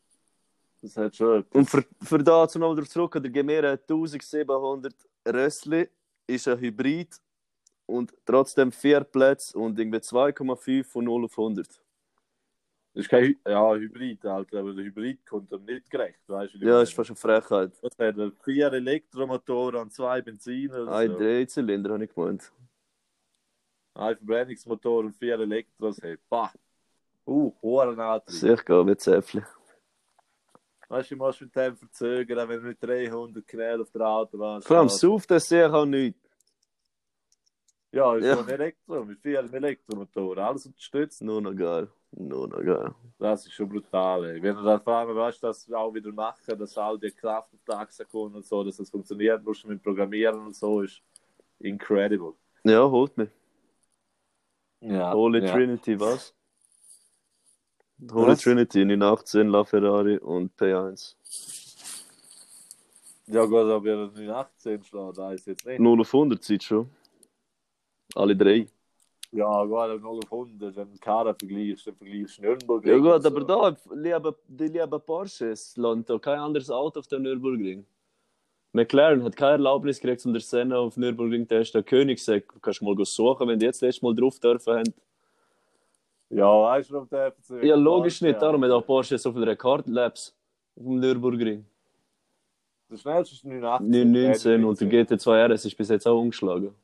Das hat schon etwas. Und für, für da zu noch darauf zurück, der Gemera 1700 Rössli ist ein Hybrid und trotzdem vier Plätze und irgendwie 2,5 von 0 auf 100. Das ist kein ja, Hybrid, Alter, aber der Hybrid kommt ihm nicht gerecht, weißt du? Ja, meine? ist fast eine Frechheit. Was hat er? Vier Elektromotoren und zwei Benziner. Ein so. Dreizylinder habe ich gemeint. Ein Verbrennungsmotor und vier Elektros. Hey, bah. Uh, hoher Antrieb. Sicher, gell, wie Zäpfli. Weißt du, du musst mit dem verzögern, wenn du mit 300 Knell auf der Autobahn Vor allem. Sauf, das sehe ich auch nicht. Ja, ist Ja. so ein Elektro, mit vielen Elektromotoren. Alles unterstützt. Nur noch geil. Nur noch geil. Das ist schon brutal. Ey. Wenn du dann vor allem weißt, dass wir auch wieder machen, dass all die Kraft auf die Achse kommt und so, dass das funktioniert, musst du mit Programmieren und so, ist incredible. Ja, holt mich. Ja, Holy ja. Trinity, was? Holy Was? Trinity, 918 LaFerrari und P1. Ja, gut, aber er nicht 18 schlägt, weiß jetzt nicht. 0 auf 100 Zeit schon. Alle drei. Ja, gut, 0 auf 100, wenn du Karren vergleichst, dann vergleichst du Nürnberg. Ja gut, aber da, liebe, die lieben Porsches, lernt da kein anderes Auto auf dem Nürburgring. McLaren hat keine Erlaubnis gekriegt, um der Senna auf Nürburgring zu testen. Königsegg, kannst du mal suchen, wenn die jetzt letztes Mal drauf dürfen haben. Ja, weißt du, ob der verzögert? Ja, logisch nicht, Ja. darum hat auch Porsche so viele Rekordlaps auf dem Nürburgring. Der schnellste ist 918. 919 und der GT2 RS ist bis jetzt auch umgeschlagen.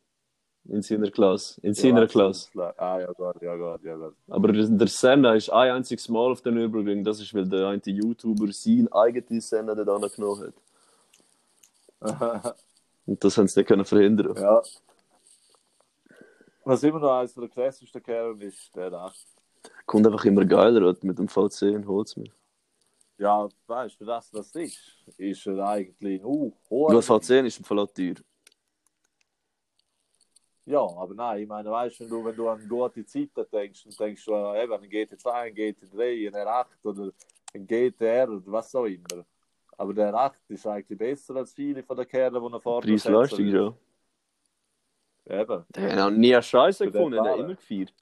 In seiner Klasse. In seiner Klasse. Ah, ja, gut, ja, gut, ja, gut. Aber der Senna ist ein einziges Mal auf der Nürburgring. Das ist, weil der eine YouTuber sein eigenes Senna dort angenommen hat. Und das haben sie nicht können verhindern. ja. Was immer noch eines der krassesten Kerlen ist, der da. Kommt einfach immer geiler mit dem V10 und holt's mir. Ja, weißt du, für das, was es ist, ist er eigentlich uh, hoher. Gut, V10 ist im Fall teuer. Ja, aber nein, ich meine, weißt du, wenn du, wenn du an gute Zeiten denkst, dann denkst du äh, eben an einen GT2, einen GT3, einen R8 oder einen GTR oder was auch immer. Aber der R8 ist eigentlich besser als viele von den Kerlen, die noch vorne Preis-Leistung, ja. Eben. Der hat nie eine Scheiße gefunden, der hat immer gefeiert.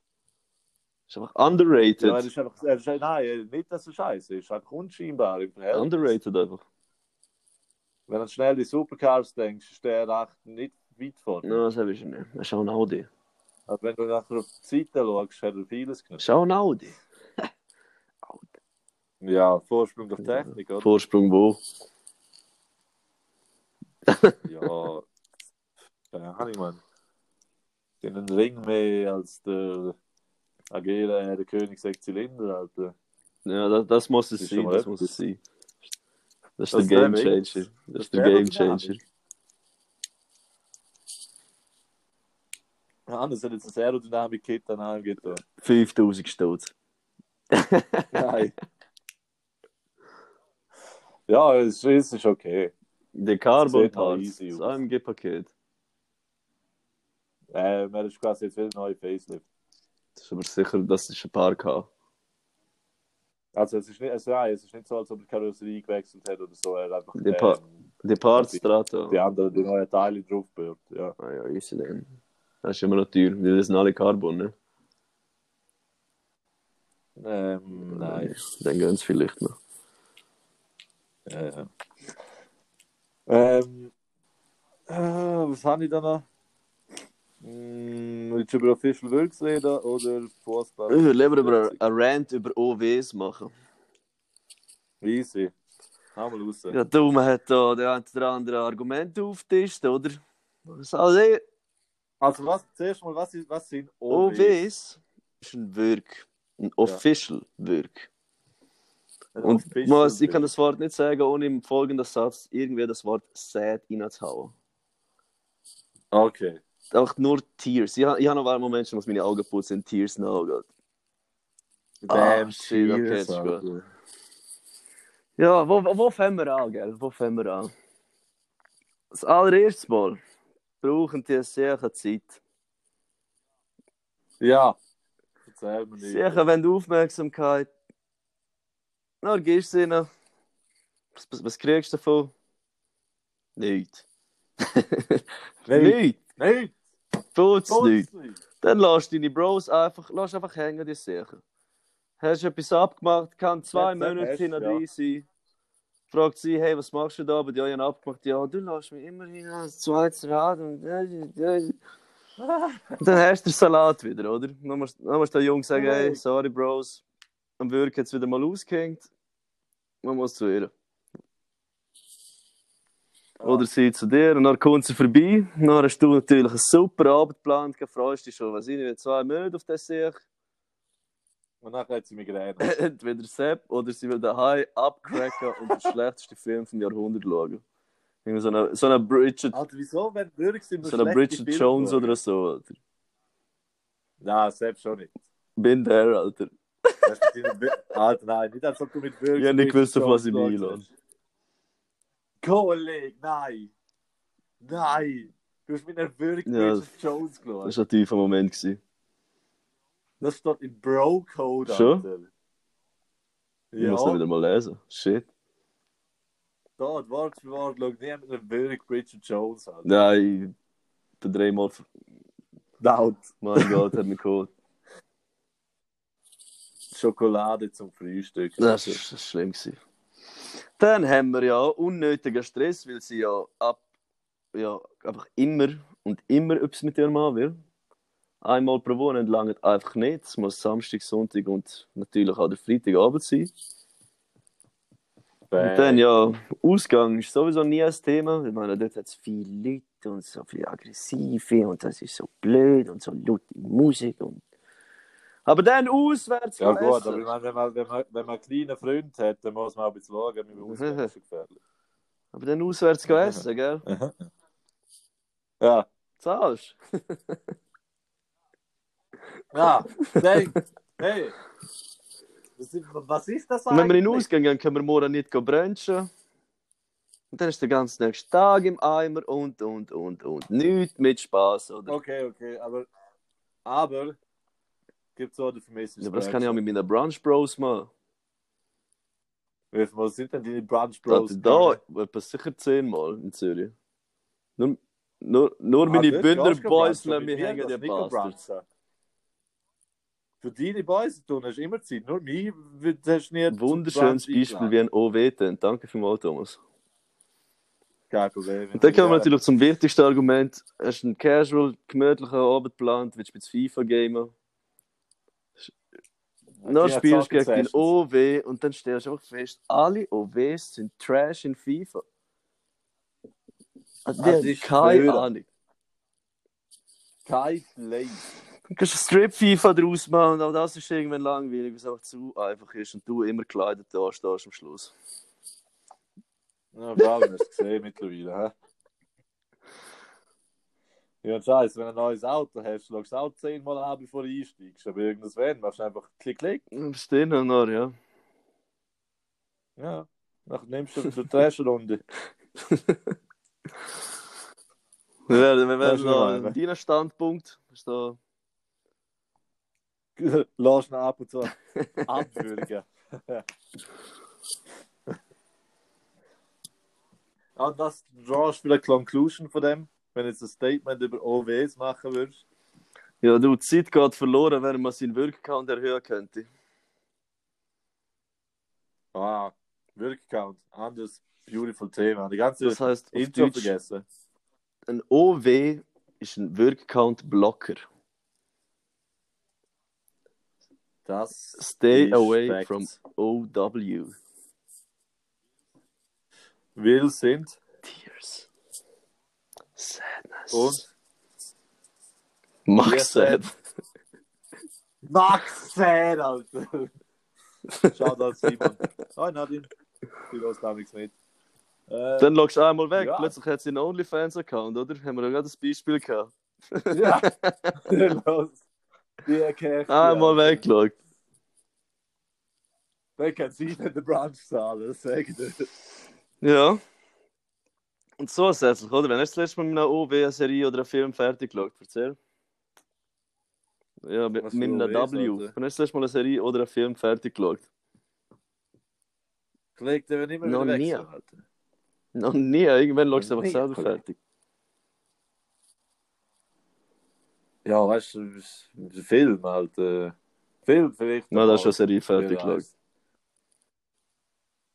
Ist einfach underrated. Ja, er ist einfach, er ist, nein, nicht, dass er scheiße ist, einfach unscheinbar im Verhältnis. underrated einfach. Wenn du schnell die Supercars denkst, ist der R8 nicht weit vorne. No, das habe ich nicht. Das ist auch ein Audi. Aber wenn du nachher auf die Seite schaust, hat er vieles Das genommen. ist auch ein Audi. Ja, Vorsprung auf Technik, oder? Vorsprung wo? Ja, keine Ahnung, Mann. In einen Ring mehr als der Agera, der König sechs Zylinder, Alter. Ja, das, das muss es Das sein. Das muss es sein. Das ist Das der Game. Changer. Das ist Der Game. Changer. Ja, anders hat jetzt eine Aerodynamik-Kit an AMG da. 5000 Stutz. Nein. Ja, es ist, es ist okay. Der Carbon noch Parts, das. AMG-Paket. Äh, man ist quasi jetzt wieder ein neuer Facelift. Das ist aber sicher, das ist ein paar gehabt. Also es ist nicht, also, nein, es ist nicht so, als ob die Karosserie gewechselt hat oder so. Er hat einfach Die Pa- ähm, Die Parts Die- die anderen, die neuen Teile draufgebürgt. Ja. Ah ja, easy dann. Das ist immer noch teuer, weil das sind alle Carbon, ne? Ähm, nein. Dann gehen sie vielleicht noch. Ja, ja. Ähm, äh, was habe ich da noch? Hm, willst du über Official Wilks reden oder Fußball? Ich würde lieber über einen Rant über OWs machen. Easy. Hau mal raus. Ja, du, man hat da der ein oder andere Argument aufgetischt, oder? Was also, Also was, zuerst mal, was, ist, was sind OWs? OWs ist ein Work. Ein Official Work. Ein Und was, ich kann das Wort nicht sagen, ohne im folgenden Satz irgendwie das Wort sad reinzuhauen. Okay. Auch nur Tears. Ich, ich habe noch einen Moment schon, muss meine Augen putzen, Tears den Augen. Ah, Damn, shit, okay, ist gut. Ja, wo, wo fangen wir an, gell? Wo fangen wir an? Das allererste Mal brauchen die sicher Zeit. Ja. Erzähl mir nicht. Sicher, wenn du Aufmerksamkeit. Na, gehst du ihnen. Was, was, was kriegst du davon? Nichts. Nichts. Nein! Tut's nicht. Nicht. Dann lass deine Bros einfach, lass einfach hängen, die sicher. Hast du etwas abgemacht, kann zwei sag Monate hinter ja. sein. Fragt sie, hey, was machst du da? Aber die haben abgemacht, ja, du lässt mich immer hin als zweites Rad. Und, und dann hast du den Salat wieder, oder? Dann musst, dann musst du den Jungs sagen, hey, sorry, Bros, am Wirk jetzt wieder mal ausgehängt. Man muss zu ihr. Oder sie zu dir und dann kommt sie vorbei. Dann hast du natürlich einen super Abend geplant, du freust dich schon, was ich nicht, zwei Monate auf das Sieg. Und dann hat sie Migräne. Entweder Sepp oder sie will daheim abcracken und den schlechtesten Film vom Jahrhundert schauen. Irgendwie so eine, so eine Bridget, Alter, wieso, wenn wirklich sind so eine Bridget Jones oder so. Alter. Nein, selbst schon nicht. Bin there, Alter. Alter, nein, nicht als ob du mit. Ich hab nicht gewusst, auf was ich mich einlasse. Kollege, nein! Nein! Du hast mit einer wirklich Ja, Bridget Jones Das war ein tiefer Moment. Gewesen. Das steht in Bro-Code, Schon? Ich muss noch wieder mal lesen. Shit. da, Wort für Wort, schau nie mit einer wirklich Bridget Jones an. Nein, ich bin dreimal. Laut. Mein Gott, hat mich geholt. Schokolade zum Frühstück. Das war das ist schlimm. Gewesen. Dann haben wir ja unnötigen Stress, weil sie ja ab, ja, einfach immer und immer etwas mit ihrem Mann will. Einmal pro Woche langt einfach nicht. Es muss Samstag, Sonntag und natürlich auch der Freitagabend sein. Und dann ja, Ausgang ist sowieso nie ein Thema. Ich meine, dort hat es viele Leute und so viele Aggressive und das ist so blöd und so laute Musik. Und... Aber dann auswärts Ja gut, essen. aber ich meine, wenn man, wenn, man, wenn man einen kleinen Freund hat, dann muss man auch ein bisschen schauen, wie man ausgeht, ist gefährlich. Aber dann auswärts gehen essen, gell? Ja. Zahlst. Ja, hey, hey. Was ist, was das Und wenn wir in den eigentlich? Ausgang gehen, können wir morgen nicht brunchen. Und dann ist der ganze nächste Tag im Eimer und, und, und, und. Nichts mit Spaß, oder? Okay, okay, aber, aber gibt es auch den Vermissten. Ja, aber das kann ich auch mit meinen Brunch Bros machen. Viel sind denn die Brunch Da, Bros? da etwa sicher zehnmal in Zürich. Nur, nur, nur Ah, meine dort Bündner Boys lassen mich hängen, die nicht Bastards. Für deine Boys tun hast du immer Zeit, nur mich hast du zum wunderschönes Beispiel, wie ein OW tönt. Danke vielmals, Thomas. Kein Problem. Und dann kommen wir natürlich zum wichtigsten Argument. Hast du einen casual, gemütlichen Abend geplant, willst du mit FIFA gamen? Dann spielst du gegen den OW und dann stellst du einfach fest, alle OWs sind Trash in FIFA. Also, die Das haben ist keine. Ahnung. Kein Play. Du kannst Strip-FIFA draus machen auch das ist irgendwann langweilig, weil es einfach zu einfach ist und du immer gekleidet da stehst am Schluss. Ja, Bro, hast du gesehen mittlerweile, hä? Ja, scheiße, wenn du ein neues Auto hast, schaust du auch zehnmal an, bevor du einsteigst. Aber irgendwas wenn, machst du einfach klick, klick. Stehen noch, ja. Ja. Nachher nimmst du die Trashrunde. Wir werden, wir werden noch normal, ne? deinen Standpunkt. Ist da Lass ihn ab und zu abwürgen. ja, und das drawst du vielleicht Conclusion von dem, wenn du jetzt ein Statement über OWs machen würdest. Ja, du, die Zeit geht verloren, wenn man seinen Workaccount erhöhen könnte. Ah, Workcount, anderes beautiful Thema. Die ganze Das auf Intro Deutsch, vergessen. ein OW ist ein Workaccount-Blocker. Das Stay away Facts. from OW. Will sind Tears. Sadness. und Max sad. Max Fan, Alter. Schaut an Simon. Oh, Nadine. Du hörst da nichts mit. Äh, Dann logst du einmal weg. Ja. Plötzlich hat sie einen OnlyFans-Account, oder? Haben wir ja gerade ein Beispiel gehabt. ja. Los. Die erklärt. Einmal weggeloggt. Wer kann sie in der Branch zahlen? Das sage ich dir. Ja. Und so zusätzlich, oder? Wenn hast du das letzte Mal mit einer OW eine Serie oder einen Film fertig geschaut? Erzähl. Ja, mit, mit einer W. Alter? Wann hast du das letzte Mal eine Serie oder einen Film fertig geschaut? Klickt der immer Noch nie. Noch nie. Irgendwann schaust du einfach nie, selber fertig. Ja, weißt du, Film halt. Äh, Film vielleicht. Na, da hast du aber- eine Serie fertig geschaut.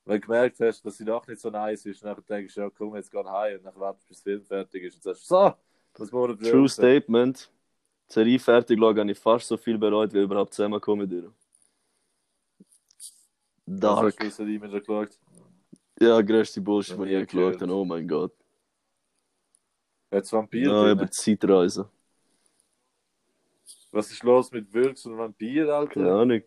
Wenn du gemerkt hast, dass sie doch nicht so nice ist, dann denkst du, ja komm, jetzt geh heim und dann wartest du, bis der Film fertig ist und sagst, so, was morgen True Statement. Die Serie fertig schauen habe ich fast so viel bereut, wie überhaupt zusammenkommen mit ihr. Dark. Hast du die dir geschaut? Ja, größte Bullshit, nie ich geschaut habe. Oh mein Gott. Jetzt Vampir Ja, über die Zeitreise. Was ist los mit Würgs und Vampir, Keine Alter? Ahnung.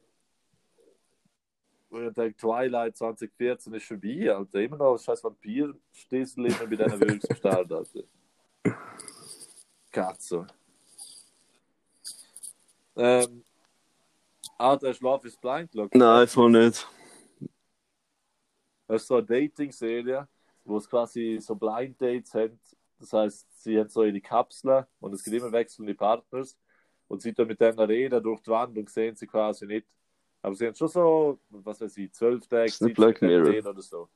Und ich denke, Twilight 2014 ist vorbei, Alter. Immer noch scheiß Vampir-Stissel immer bei diesen Würgs am Start, Alter. Katze. Ähm. Der Schlaf ist blind, Look. Nein, voll nicht. Das ist so eine Dating-Serie, wo es quasi so Blind Dates haben. Das heißt, sie haben so ihre Kapseln und es gibt immer wechselnde Partners. Und sie tun mit denen reden durch die Wand und sehen sie quasi nicht. Aber sie haben schon so, was weiß ich, zwölf Tage sehen oder so.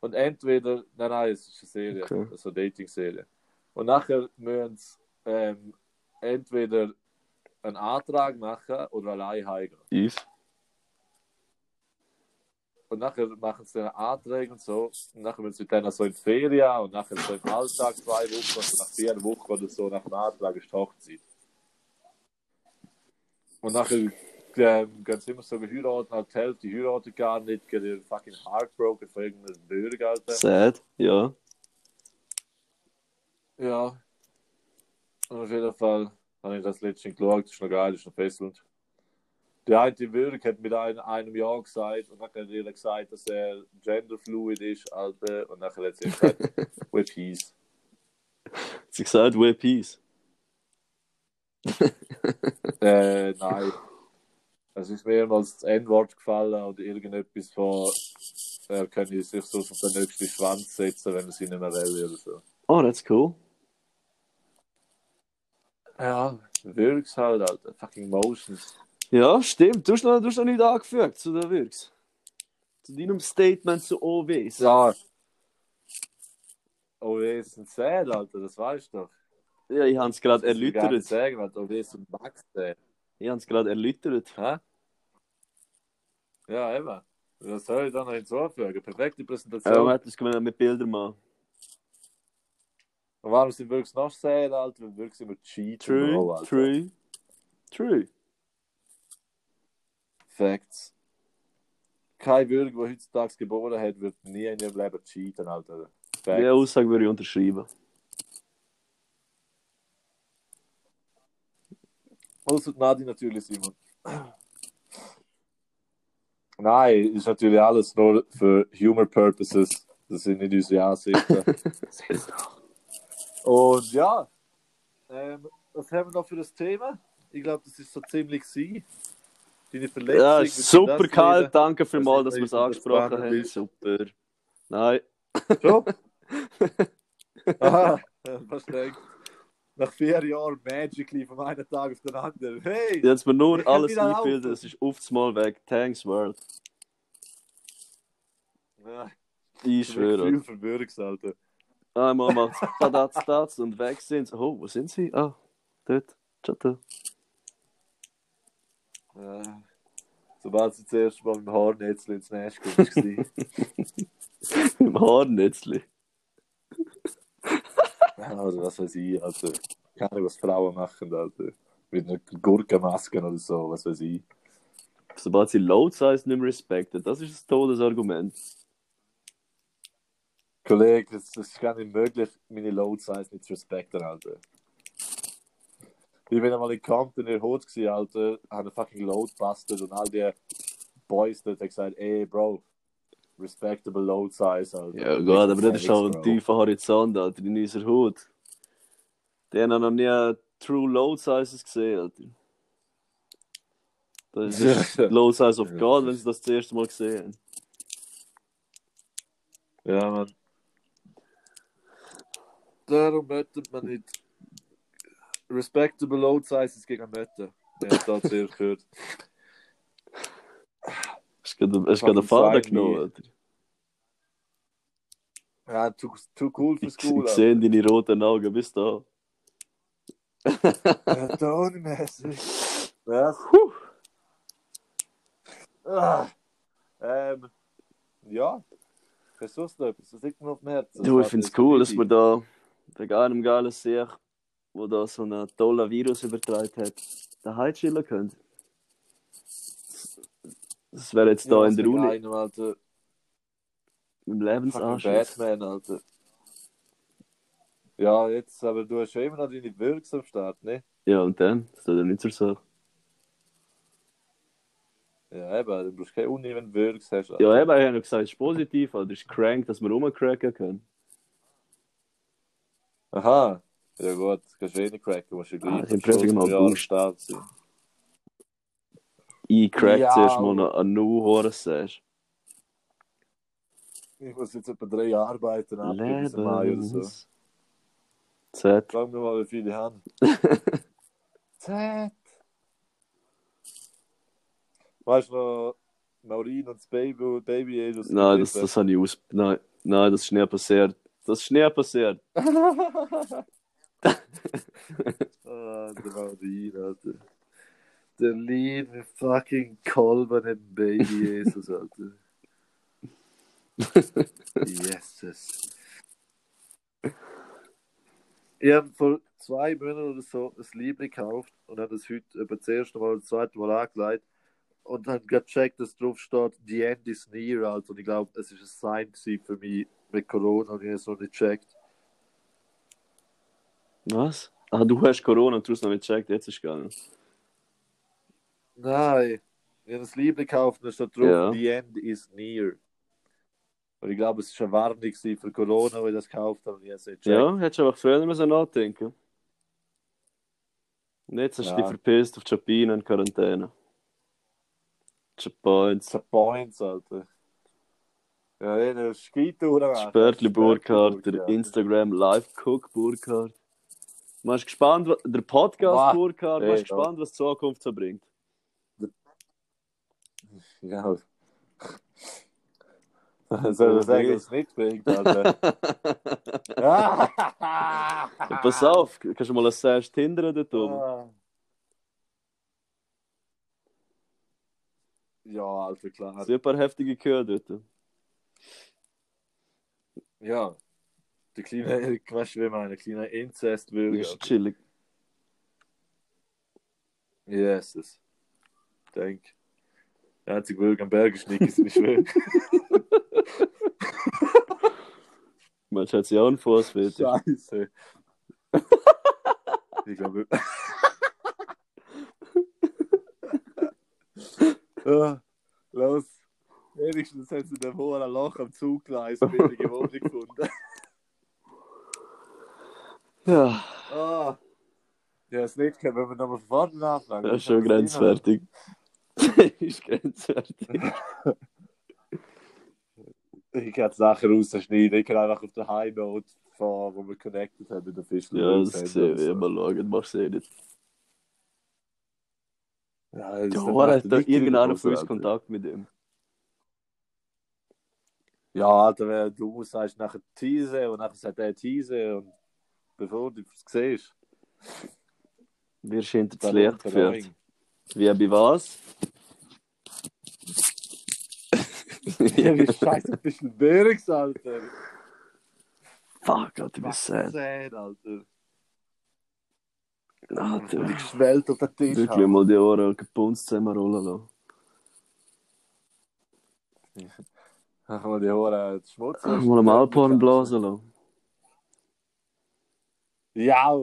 Und entweder, nein, nein, es ist eine Serie, Okay. ist eine Dating-Serie. Und nachher müssen sie ähm, entweder einen Antrag machen oder allein heiraten. Eve. Und nachher machen sie dann Anträge und so. Und nachher müssen sie dann so in die Ferien und nachher so im Alltag zwei Wochen und nach vier Wochen oder so nach dem Antrag ist die Hochzeit. Und nachher ähm, sie immer so geheiratet, halt die Hälfte gar nicht, geht ihr fucking heartbroken von irgendeiner Bürger, Alter. Sad. Ja. Ja. Und auf jeden Fall habe ich das letztens geschaut, das ist noch geil, das ist noch fesselnd. Der eine Würg hat mit einem, einem Jahr gesagt und dann hat er gesagt, dass er genderfluid ist, Alter. Und dann hat sie gesagt, with peace. Sie gesagt, we peace. Äh, nein. Es ist mehrmals das N-Wort gefallen oder irgendetwas von, er könnte sich so auf den nächsten Schwanz setzen, wenn er sie nicht mehr will oder so. Oh, that's cool. Ja, Würgs halt, Alter. Fucking Motions. Ja, stimmt. Du hast noch, du hast noch nicht angefügt zu den Wirks. Zu deinem Statement zu OWs. Ja. Wir sind sad, Alter, das weißt du doch. Ja, ich habe es gerade will ich erläutert. sagen, Alter, oh, wir sind Max, sad. Ich habe es gerade erläutert. Hä? Ja, eben. Was soll ich da noch hinzufügen? Perfekte Ja, Präsentation. man hätte es mit Bildern machen. Und warum sind wir wirklich noch sad, Alter? Weil wir wirklich immer cheaten. True, Alter. true, true. Facts. Kein Bürger, der heutzutage geboren hat, wird nie in ihrem Leben cheaten, Alter. Facts. Die Aussage würde ich unterschreiben. Außer Nadi natürlich, Simon. Nein, ist natürlich alles nur für Humor Purposes. Das sind nicht unsere Ansichten. Und ja, ähm, was haben wir noch für das Thema? Ich glaube, das ist so ziemlich sie. deine Verletzung. Ja, super kalt. reden? Danke vielmals, sind dass wir es angesprochen haben. bist. Super. Nein. Schon? Aha, verstehe. Nach vier Jahren Magically von einem Tag auf den anderen. Hey! Jetzt mir nur alles einbilden, es ist aufs Mal weg. Thanks, World. Ja, Ich schwöre. Für Bürgs, Alter. Einmal macht es Padatz, Datz und weg sind sie. Oh, wo sind sie? Ah, dort. Tschata. Ja. Sobald sie zuerst mal mit dem Haarnetzl ins Nest war. Im Haarnetzli. Also was weiß ich, also. Keine Ahnung, was Frauen machen, Alter. Mit einer Gurkenmaske oder so, was weiß ich. Sobald sie Load Size nicht mehr respekten, das ist ein Todesargument. Kollege, das, das ist gar nicht möglich, meine Load Size nicht zu respekten, Alter. Ich bin einmal in Compton in Hut gewesen, Alter, habe einen fucking Load bastet und all die Boys dort haben gesagt, ey, Bro, respectable Load Size, Alter. Ja, gut, aber das ist schon ein tiefer Horizont, Alter, in unserer Hut. Die haben noch nie True Load Sizes gesehen, Alter. Das ist Ja. Load Size of Ja. God, wenn sie das das erste Mal gesehen haben. Ja, man. Darum mötet man nicht. Respectable Load Sizes gegen Mötte. Ich habe das zuerst gehört. Du du gerade Fucking den Faden Slimy. genommen, Alter? Ja, too, too cool Ich, School. ich sehe deine roten Augen bis da. Ja, Tony-mäßig. Was? Ah. Ähm, ja. Hast du noch etwas? Was liegt mir auf dem Herzen? Du, ich finde es cool, dass wir da wegen einem geilen Sieg, wo da so einen tollen Virus übertragen hat, daheim chillen können. Das wäre jetzt da Ja, in der Uni einem, Alter. im Lebensanschluss. Batman, Alter. Ja, jetzt, aber du hast ja immer noch deine Wirks am Start, ne? Ja, und dann? Das tut ja nicht zur Sache. Ja, eben, du brauchst keine Uni, wenn du Wirks hast. Alter. Ja, eben, ich habe noch gesagt, es ist positiv, oder ist crank, dass wir rumcracken können. Aha. Ja gut, kannst du eh nicht cracken, musst du gleich. Ah, ich prüfe mal Ja, Boost. Start sein. Ich crack Ja, zuerst mal aber- noch an Nu Horus sagst. Ich muss jetzt etwa drei Arbeiten ab bis Mai oder so. Z. Sag mir mal, wie viele ich habe. Z. Weißt du noch, Maureen und das Baby, Baby Jesus? Nein, das, das habe ich aus... Nein, nein, das ist nie passiert. Das ist nie passiert. ah, der Maureen, Alter. Der liebe fucking Kolben im Baby Jesus, Alter. Jesus. Ich habe vor zwei Monaten oder so ein Liebling gekauft und habe das heute etwa das erste Mal oder das zweite Mal angelegt und habe gecheckt, dass drauf steht, the end is near, Alter. Und ich glaube, es war ein Sign für mich mit Corona und ich habe es noch nicht gecheckt. Was? Ah, du hast Corona und du hast noch nicht gecheckt, jetzt ist gegangen. Nein, habe ein Liebling gekauft und da steht drauf, Ja. the end is near. Und ich glaube, es war eine Warnung für Corona, wo ich das gekauft habe gecheckt. Ja, hättest du aber früher müssen nachdenken. Und jetzt hast du Ja. dich verpisst auf Japan in Quarantäne. Japan, Das sind Points, Alter. Ja, ja, der Skitour. Spörtli Burkhardt, der Instagram Live Cook Burkhardt. Man ist gespannt, der Podcast. Burkhardt, man ist gespannt, was die Zukunft so bringt. Ja. Soll ich dass es nicht bringt, Alter? Ja, pass auf, kannst du mal ein Sash hindern oben? Ah. Ja, Alter, klar. Sind ein paar heftige Kühe dort. Ja. Der kleine, weißt du, wie meine, kleine Inzestwürger. Das ist chillig. Jesus. Denk. Der einzige Bürger am Berg Niki, ist nicht schwer. Mensch, hat sie auch einen Fußfetisch. Scheiße. ich glaube. ja, los. Wenigstens haben sie den hohen Loch am Zuggleis billige Wohnung gefunden. Ja, Ah. Ja, es nicht können, wenn wir nochmal von vorne anfangen. das ist schon grenzwertig. ist grenzwertig. Ich kann die Sachen rausschneiden. Ich kann einfach auf der High-Note fahren, wo wir connected haben mit der Fischl. Ja, das gesehen. Ja, mal schauen, machst du eh nicht. Ja, das Ja, hat echt da irgendeiner von uns. Kontakt mit ihm? Ja, Alter, wenn du sagst nachher Tease und nachher sagt er Tease und bevor du es siehst, Wirst du hinter das Licht geführt. Wie bei was? Ja, wie scheiße, du bist ein Bergs, Alter. Fuck, Gott, du bist sad. Sad, Alter. Alter, ich geschwellt auf den Tisch. wirklich mal die Ohren gepunzt zusammenrollen lassen. Ach, mal die Haare schmutzig. Mal am Alphorn blasen lassen. Ja.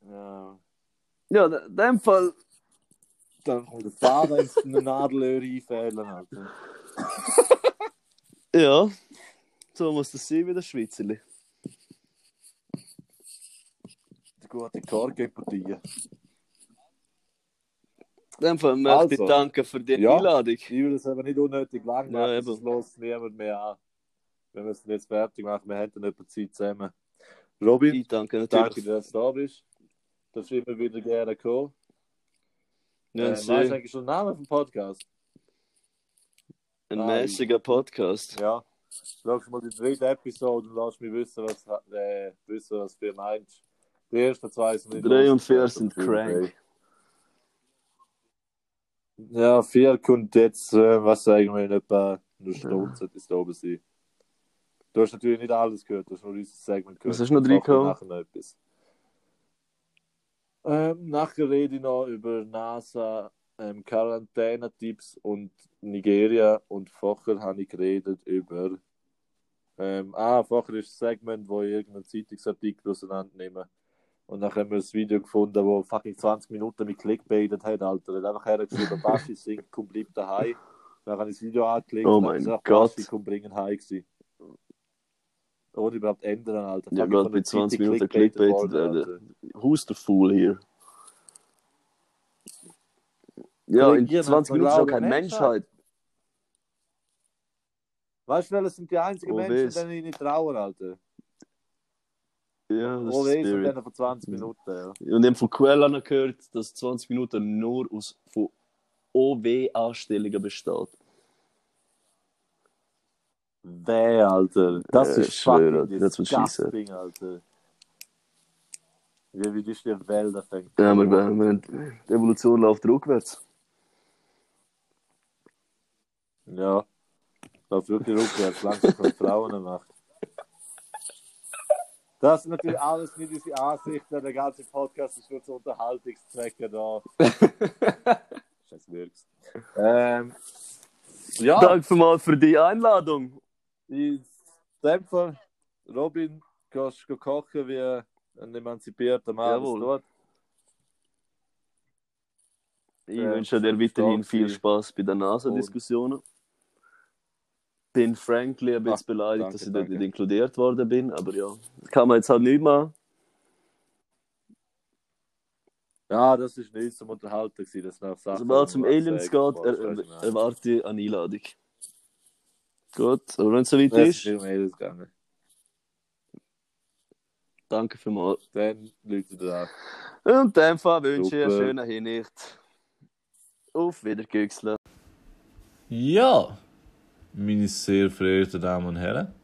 Ja. Ja, in dem Fall. Dann kommt der Vater ins Nadelöhr einfällen, Alter. Ja, so muss das sein wie der Schweizerli. Die gute Korkempathie. In dem Fall möchte ich Also. danken für die Ja. Einladung. Ich will es aber nicht unnötig lang machen, Ja, es lässt niemand mehr an. Wir müssen jetzt fertig machen, wir hätten etwa Zeit zusammen. Robin, Ich danke danke natürlich. dass du da bist. Du darfst immer wieder gerne kommen. Ja, äh, weißt du eigentlich schon den Namen vom Podcast? ein Nein. mäßiger Podcast. Ja. Schau mal die dritte Episode und lass mich wissen, was, äh, wissen, was du meinst. Die ersten zwei sind nicht Drei und vier sind crank. Ja, vier kommt jetzt, äh, was sagen wir, in etwa eine Stunde sollte es da oben sein. Du hast natürlich nicht alles gehört, du hast nur dieses Segment gehört. Was hast du noch Sag mir reingehauen? Nachher noch etwas. Ähm, nachher rede ich noch über NASA, ähm, Quarantäne-Tipps und Nigeria und vorher habe ich geredet über ähm, ah, vorher ist ein Segment, wo ich irgendeinen Zeitungsartikel auseinandernehme. Und dann haben wir ein Video gefunden, wo fucking 20 Minuten mit Clickbaitet hat, Alter. Er hat einfach hergeschrieben, Baschi singt, komm, bleib daheim. Dann habe ich das Video angeklickt. Oh und mein Gott. Baschi, komm, bringen heim gewesen. Ohne überhaupt ändern, Alter. Ja, gerade bei der 20 Zeitung Minuten worden, werden. Alter. Who's the fool hier? Ja, in Reagieren 20 hat man Minuten ist auch keine Menschheit. Weißt du, das sind die einzigen Oh, Menschen, weiss. denen ich nicht traue, Alter. Ja, das Oh, ist und denen von 20 Minuten, ja. Und eben von Quellen gehört, dass 20 Minuten nur aus von OW-Anstellungen besteht. Weh, Alter. Das Äh, ist ich schwöre, fucking das disgusting, Alter. Wie, wie die die Wälder fängt. Ja, wir, wir, wir, die Evolution läuft rückwärts. Ja. Läuft wirklich rückwärts, langsam von Frauen macht. Das ist natürlich alles nicht unsere Ansicht, der ganze Podcast ist nur zu Unterhaltungszwecken da. Scheiß Wirks. Ähm, ja, Danke mal für die Einladung. In dem Fall, Robin, gehst du kochen wie ein emanzipierter Mann. Jawohl. Ich Ja, wünsche dir weiterhin viel. Spaß bei den NASA-Diskussionen. Bin frankly ein bisschen Ah, beleidigt, danke, dass ich dort nicht inkludiert worden bin, aber ja, kann man jetzt halt nicht machen. Ja, das ist nicht zum Unterhalten gewesen. Das Sachen, Sobald es um Aliens geht, er, er, erwarte ich eine Einladung. Gut, aber wenn es soweit ist ist, nicht um Aliens gegangen. danke vielmals. Dann Leute da. Und in dem Fall wünsche ich eine Super. schöne Hinsicht. Auf Wiedergüchseln. Ja, meine sehr verehrten Damen und Herren.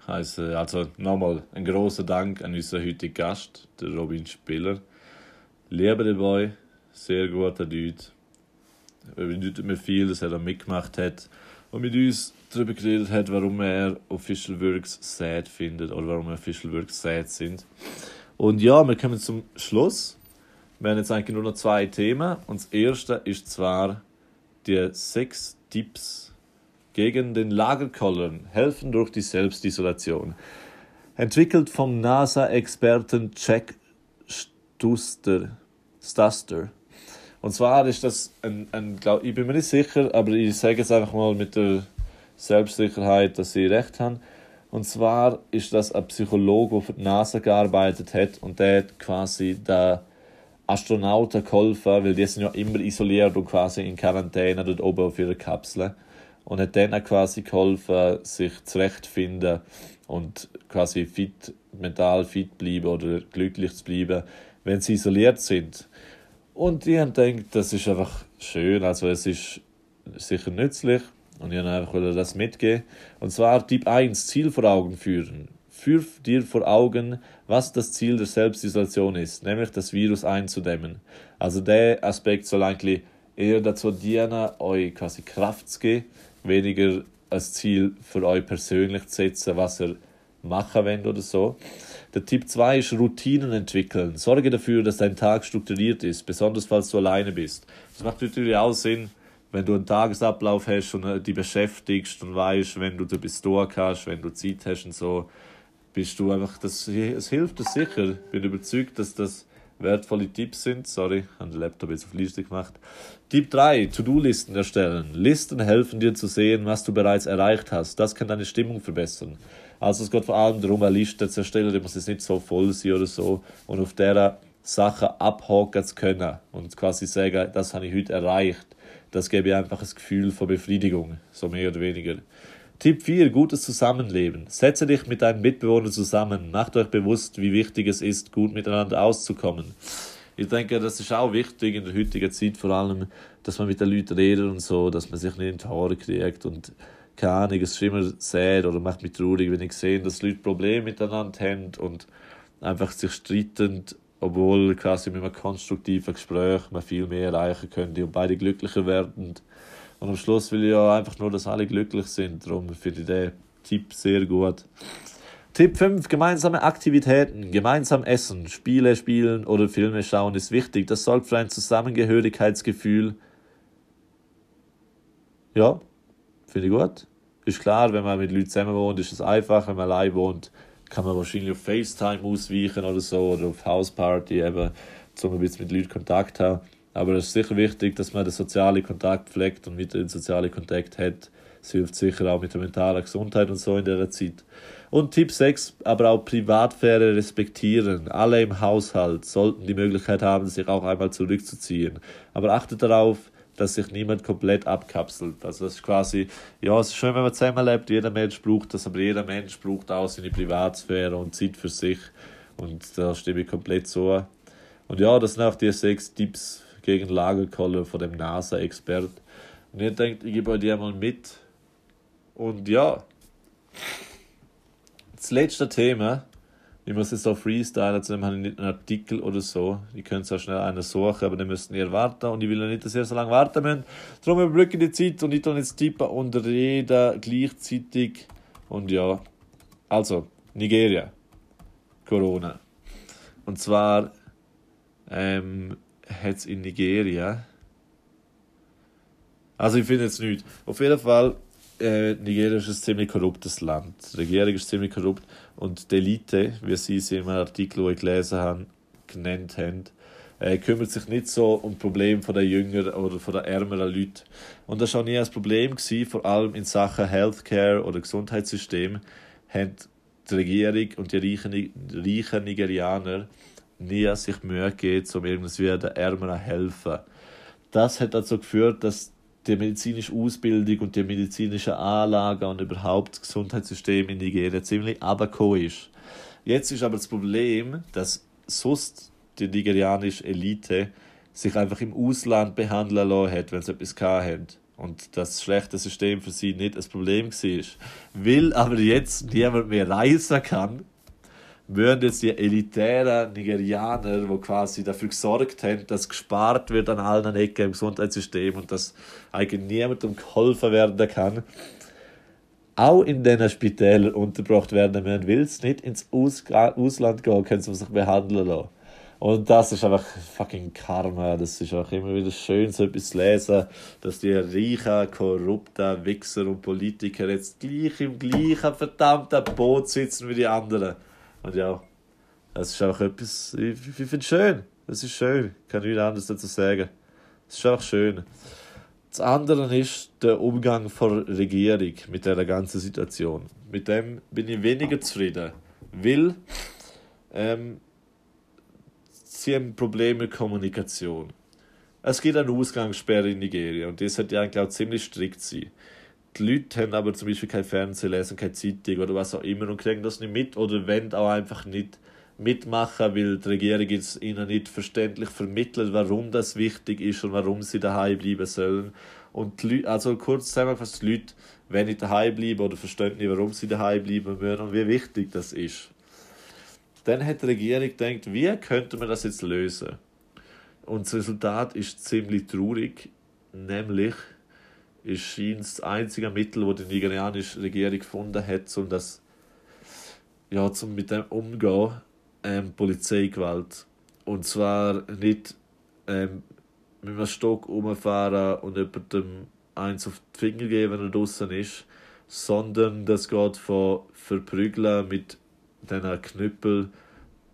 Ich heiße also nochmal ein großer Dank an unseren heutigen Gast, der Robin Spiller. Lieber der Boy, sehr guter Dude. Er bedeutet mir viel, dass er da mitgemacht hat und mit uns darüber geredet hat, warum er Official Works sad findet oder warum Official Works sad sind. Und ja, wir kommen zum Schluss. Wir haben jetzt eigentlich nur noch zwei Themen. Und das erste ist zwar die sechs Tipps gegen den Lagerkollern helfen durch die Selbstisolation. Entwickelt vom NASA-Experten Jack Stuster. Stuster. Und zwar ist das ein, ein glaub, ich bin mir nicht sicher, aber ich sage es einfach mal mit der Selbstsicherheit, dass sie recht haben. Und zwar ist das ein Psychologe, der für die NASA gearbeitet hat und der hat quasi den Astronauten geholfen, weil die sind ja immer isoliert und quasi in Quarantäne dort oben auf ihrer Kapsel. Und hat denen quasi geholfen, sich zurechtzufinden und quasi fit, mental fit bleiben oder glücklich zu bleiben, wenn sie isoliert sind. Und haben gedacht, das ist einfach schön, also es ist sicher nützlich und ich wollte einfach das mitgeben. Und zwar Tipp 1, Ziel vor Augen führen. Führ dir vor Augen, was das Ziel der Selbstisolation ist, nämlich das Virus einzudämmen. Also der Aspekt soll eigentlich eher dazu dienen, euch quasi Kraft zu geben, weniger als Ziel für euch persönlich zu setzen, was ihr machen wollt oder so. Der Tipp 2 ist Routinen entwickeln. Sorge dafür, dass dein Tag strukturiert ist, besonders falls du alleine bist. Das macht natürlich auch Sinn, wenn du einen Tagesablauf hast und äh, dich beschäftigst und weißt, wenn du bis durch hast, wenn du Zeit hast und so, bist du einfach, das, es hilft dir sicher. Ich bin überzeugt, dass das wertvolle Tipps sind. Sorry, ich habe den Laptop jetzt auf Liste gemacht. Tipp 3, To-Do-Listen erstellen. Listen helfen dir zu sehen, was du bereits erreicht hast. Das kann deine Stimmung verbessern. Also es geht vor allem darum, eine Liste zu erstellen, die muss jetzt nicht so voll sein oder so. Und auf der Sachen abhaken zu können und quasi sagen, das habe ich heute erreicht. Das gebe ich einfach ein Gefühl von Befriedigung, so mehr oder weniger. Tipp 4, gutes Zusammenleben. Setze dich mit deinen Mitbewohnern zusammen. Macht euch bewusst, wie wichtig es ist, gut miteinander auszukommen. Ich denke, das ist auch wichtig in der heutigen Zeit, vor allem, dass man mit den Leuten redet und so, dass man sich nicht in die Haare kriegt und keine Ahnung, es ist immer sad oder macht mich traurig, wenn ich sehe, dass Leute Probleme miteinander haben und einfach sich streiten, obwohl quasi mit einem konstruktiven Gespräch man viel mehr erreichen könnte und beide glücklicher werden. Und am Schluss will ich ja einfach nur, dass alle glücklich sind. Darum finde ich den Tipp sehr gut. Tipp 5. Gemeinsame Aktivitäten. Gemeinsam essen, Spiele spielen oder Filme schauen ist wichtig. Das sorgt für ein Zusammengehörigkeitsgefühl. Ja, finde ich gut. Ist klar, wenn man mit Leuten zusammen wohnt, ist es einfach. Wenn man allein wohnt, kann man wahrscheinlich auf FaceTime ausweichen oder so oder auf Houseparty eben, um ein bisschen mit Leuten Kontakt zu haben. Aber es ist sicher wichtig, dass man den sozialen Kontakt pflegt und mit den sozialen Kontakt hat. Es hilft sicher auch mit der mentalen Gesundheit und so in dieser Zeit. Und Tipp 6, aber auch Privatsphäre respektieren. Alle im Haushalt sollten die Möglichkeit haben, sich auch einmal zurückzuziehen. Aber achtet darauf, dass sich niemand komplett abkapselt. Also das ist quasi, ja, es ist schön, wenn man zusammenlebt, jeder Mensch braucht das, aber jeder Mensch braucht auch seine Privatsphäre und Zeit für sich. Und da stimme ich komplett so. Und ja, das sind auch die sechs Tipps gegen Lagerkoller von dem NASA-Expert. Und ich denke, ich gebe euch die einmal mit. Und ja, das letzte Thema, ich muss jetzt auch freestylen, zu einen Artikel oder so. Ihr könnt auch schnell einen suchen, aber dann müsst ihr warten. Und ich will ja nicht, dass ihr so lange warten müsst. Darum überbrücke die Zeit und ich tue jetzt tippen und reden gleichzeitig. Und ja, also, Nigeria. Corona. Und zwar ähm, hat es in Nigeria. Also ich finde jetzt nicht. Auf jeden Fall, äh, Nigeria ist ein ziemlich korruptes Land. Die Regierung ist ziemlich korrupt und die Elite, wie sie es in einem Artikel, den ich gelesen habe, genannt haben, äh, kümmert sich nicht so um Probleme von den jüngeren oder von den ärmeren Leuten. Und das war nie ein Problem, gewesen, vor allem in Sachen Healthcare oder Gesundheitssystem, haben die Regierung und die reichen, reichen Nigerianer nie sich Mühe gegeben, um irgendwie den Ärmeren helfen. Das hat dazu geführt, dass die medizinische Ausbildung und die medizinische Anlage und überhaupt das Gesundheitssystem in Nigeria ziemlich abgekommen ist. Jetzt ist aber das Problem, dass sonst die nigerianische Elite sich einfach im Ausland behandeln lassen hat, wenn sie etwas gehabt Und das schlechte System für sie nicht ein Problem war. Weil aber jetzt niemand mehr reisen kann, würden jetzt die elitären Nigerianer, die quasi dafür gesorgt haben, dass gespart wird an allen Ecken im Gesundheitssystem und dass eigentlich niemandem geholfen werden kann, auch in diesen Spitälern untergebracht werden müssen, weil sie nicht ins Ausland gehen können, um sich behandeln lassen. Und das ist einfach fucking Karma. Das ist auch immer wieder schön, so etwas zu lesen, dass die reichen, korrupten Wichser und Politiker jetzt gleich im gleichen verdammten Boot sitzen wie die anderen. Und ja, das ist auch etwas, ich, ich finde es schön. Das ist schön. Ich kann nichts anderes dazu sagen. Es ist auch schön. Das andere ist der Umgang der Regierung mit der ganzen Situation. Mit dem bin ich weniger zufrieden. Weil ähm, sie haben Probleme mit Kommunikation. Es gibt eine Ausgangssperre in Nigeria und das sollte eigentlich auch ziemlich strikt sein. Die Leute haben aber zum Beispiel kein Fernsehen lesen, keine Zeitung oder was auch immer und kriegen das nicht mit oder wollen auch einfach nicht mitmachen, weil die Regierung jetzt ihnen nicht verständlich vermittelt, warum das wichtig ist und warum sie daheim bleiben sollen. Und die Leute, also kurz zusammengefasst, die Leute wollen nicht daheim bleiben oder verstehen nicht, warum sie daheim bleiben müssen und wie wichtig das ist. Dann hat die Regierung gedacht, wie könnte man das jetzt lösen? Und das Resultat ist ziemlich traurig, nämlich ist das einzige Mittel, das die nigerianische Regierung gefunden hat, um das ja, zum mit dem umgehen, ähm, Polizeigewalt. Und zwar nicht ähm, mit einem Stock umfahren und jemandem eins auf die Finger geben, wenn er draußen ist, sondern das geht von Verprügeln mit diesen Knüppel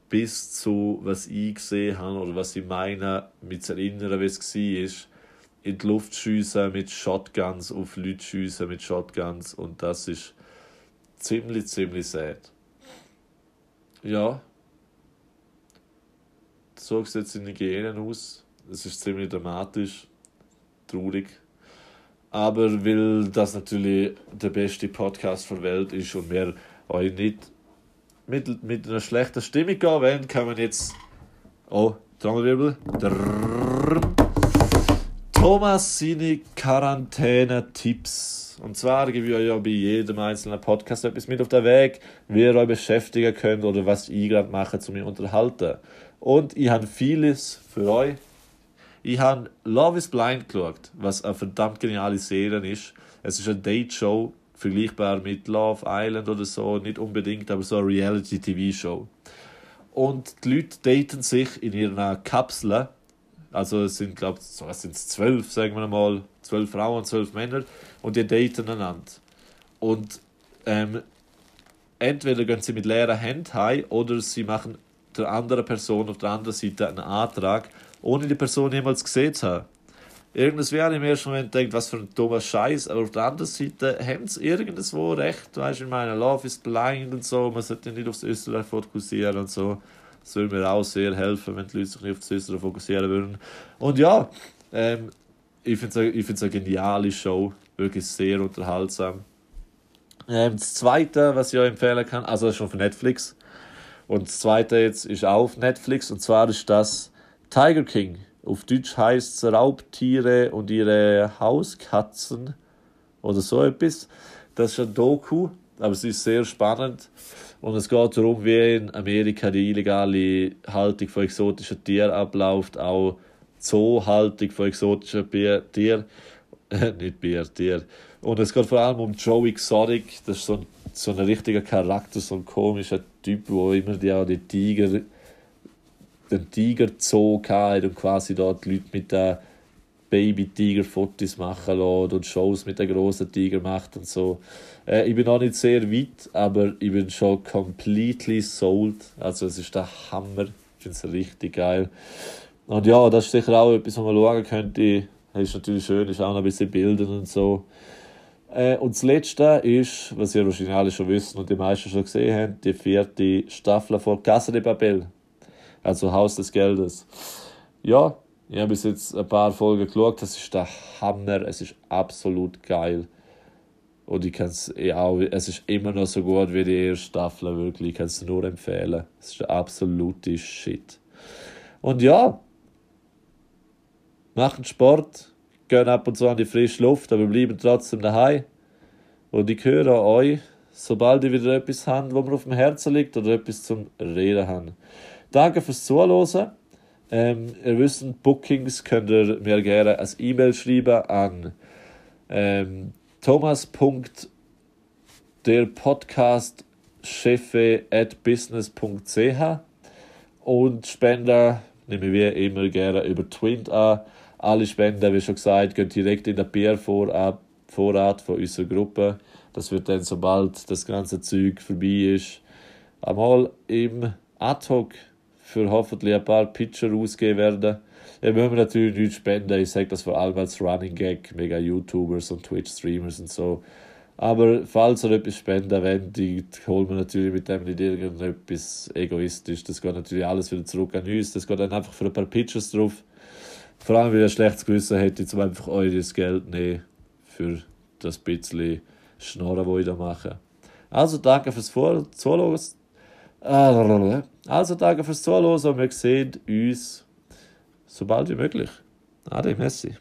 bis zu, was ich gesehen habe oder was ich meine, mit erinnern, wie es war, in die Luft schiessen mit Shotguns, auf Leute schiessen mit Shotguns und das ist ziemlich, ziemlich sad. Ja. So sieht es in Nigeria aus. Es ist ziemlich dramatisch, traurig. Aber weil das natürlich der beste Podcast der Welt ist und wir euch nicht mit, mit einer schlechten Stimmung gehen wollen, kann man jetzt. Oh, Trommelwirbel. Thomas seine Quarantäne-Tipps. Und zwar gebe ich euch ja bei jedem einzelnen Podcast etwas mit auf den Weg, wie ihr euch beschäftigen könnt oder was ich gerade mache, zu mir unterhalten. Und ich habe vieles für euch. Ich habe Love is Blind geschaut, was eine verdammt geniale Serie ist. Es ist eine Date-Show, vergleichbar mit Love Island oder so, nicht unbedingt, aber so eine Reality-TV-Show. Und die Leute daten sich in ihrer Kapsel. Also es sind, glaube ich, was sind es, zwölf, sagen wir mal, zwölf Frauen zwölf Männer. Und die daten einander. Und ähm, entweder gehen sie mit leeren Händen heim oder sie machen der anderen Person auf der anderen Seite einen Antrag, ohne die Person jemals gesehen zu haben. Irgendwas wäre im ersten Moment denkt, was für ein dummer Scheiß, aber auf der anderen Seite haben sie irgendwo recht, weißt du, ich meine, Love is blind und so, man sollte nicht aufs Österreich fokussieren und so. Das würde mir auch sehr helfen, wenn die Leute sich nicht auf das Österreich fokussieren würden. Und ja, ähm, ich finde es eine geniale Show, wirklich sehr unterhaltsam. Ähm, das zweite, was ich euch empfehlen kann, also das ist schon von Netflix. Und das zweite jetzt ist auch auf Netflix und zwar ist das Tiger King. Auf Deutsch heißt es Raubtiere und ihre Hauskatzen oder so etwas. Das ist ein Doku, aber es ist sehr spannend. Und es geht darum, wie in Amerika die illegale Haltung von exotischen Tieren abläuft, auch Zoohaltung von exotischen Tieren. nicht Bier, Tier. Und es geht vor allem um Joe Exotic, das ist so ein, so ein richtiger Charakter, so ein komischer Typ, wo immer die, auch die Tiger den Tiger Zoo gehabt und quasi dort Leute mit den Baby-Tiger-Fotos machen lassen und Shows mit den grossen Tiger macht und so. Äh, ich bin noch nicht sehr weit, aber ich bin schon completely sold. Also es ist der Hammer. Ich finde es richtig geil. Und ja, das ist sicher auch etwas, was man schauen könnte. Das ist natürlich schön, ist auch noch ein bisschen Bilder und so. Äh, und das Letzte ist, was ihr wahrscheinlich alle schon wissen und die meisten schon gesehen haben, die vierte Staffel von Casa de Papel also Haus des Geldes. Ja, ich habe bis jetzt ein paar Folgen geschaut, das ist der Hammer, es ist absolut geil. Und ich kann es auch, es ist immer noch so gut wie die erste Staffel, wirklich, ich kann es nur empfehlen. Es ist der absolute Shit. Und ja, machen Sport, gehen ab und zu an die frische Luft, aber bleiben trotzdem daheim. Und ich höre euch, sobald ihr wieder etwas habt, wo mir auf dem Herzen liegt oder etwas zum Reden habt. Danke fürs Zuhören. Ähm, ihr wisst, Bookings könnt ihr mir gerne als E-Mail schreiben an ähm, thomas.derpodcastchefe.business.ch und Spender nehme wir immer gerne über Twint an. Alle Spender, wie schon gesagt, gehen direkt in den Biervorrat Vorrat von unserer Gruppe. Das wird dann, sobald das ganze Zeug vorbei ist, einmal im Ad-Hoc für hoffentlich ein paar Pitcher ausgeben werden. Wir natürlich nicht spenden. Ich sage das vor allem als Running Gag, mega YouTubers und Twitch-Streamers und so. Aber falls ihr etwas spenden wollt, holen wir natürlich mit dem nicht irgendetwas egoistisch. Das geht natürlich alles wieder zurück an uns. Das geht dann einfach für ein paar Pitches drauf. Vor allem, weil ihr ein schlechtes Gewissen hättet, um einfach eures Geld nehmen für das bisschen Schnorren, das ich da mache. Also danke fürs Zuhören. Also danke fürs Zuhören und wir sehen uns so bald wie möglich. Ade, Messi.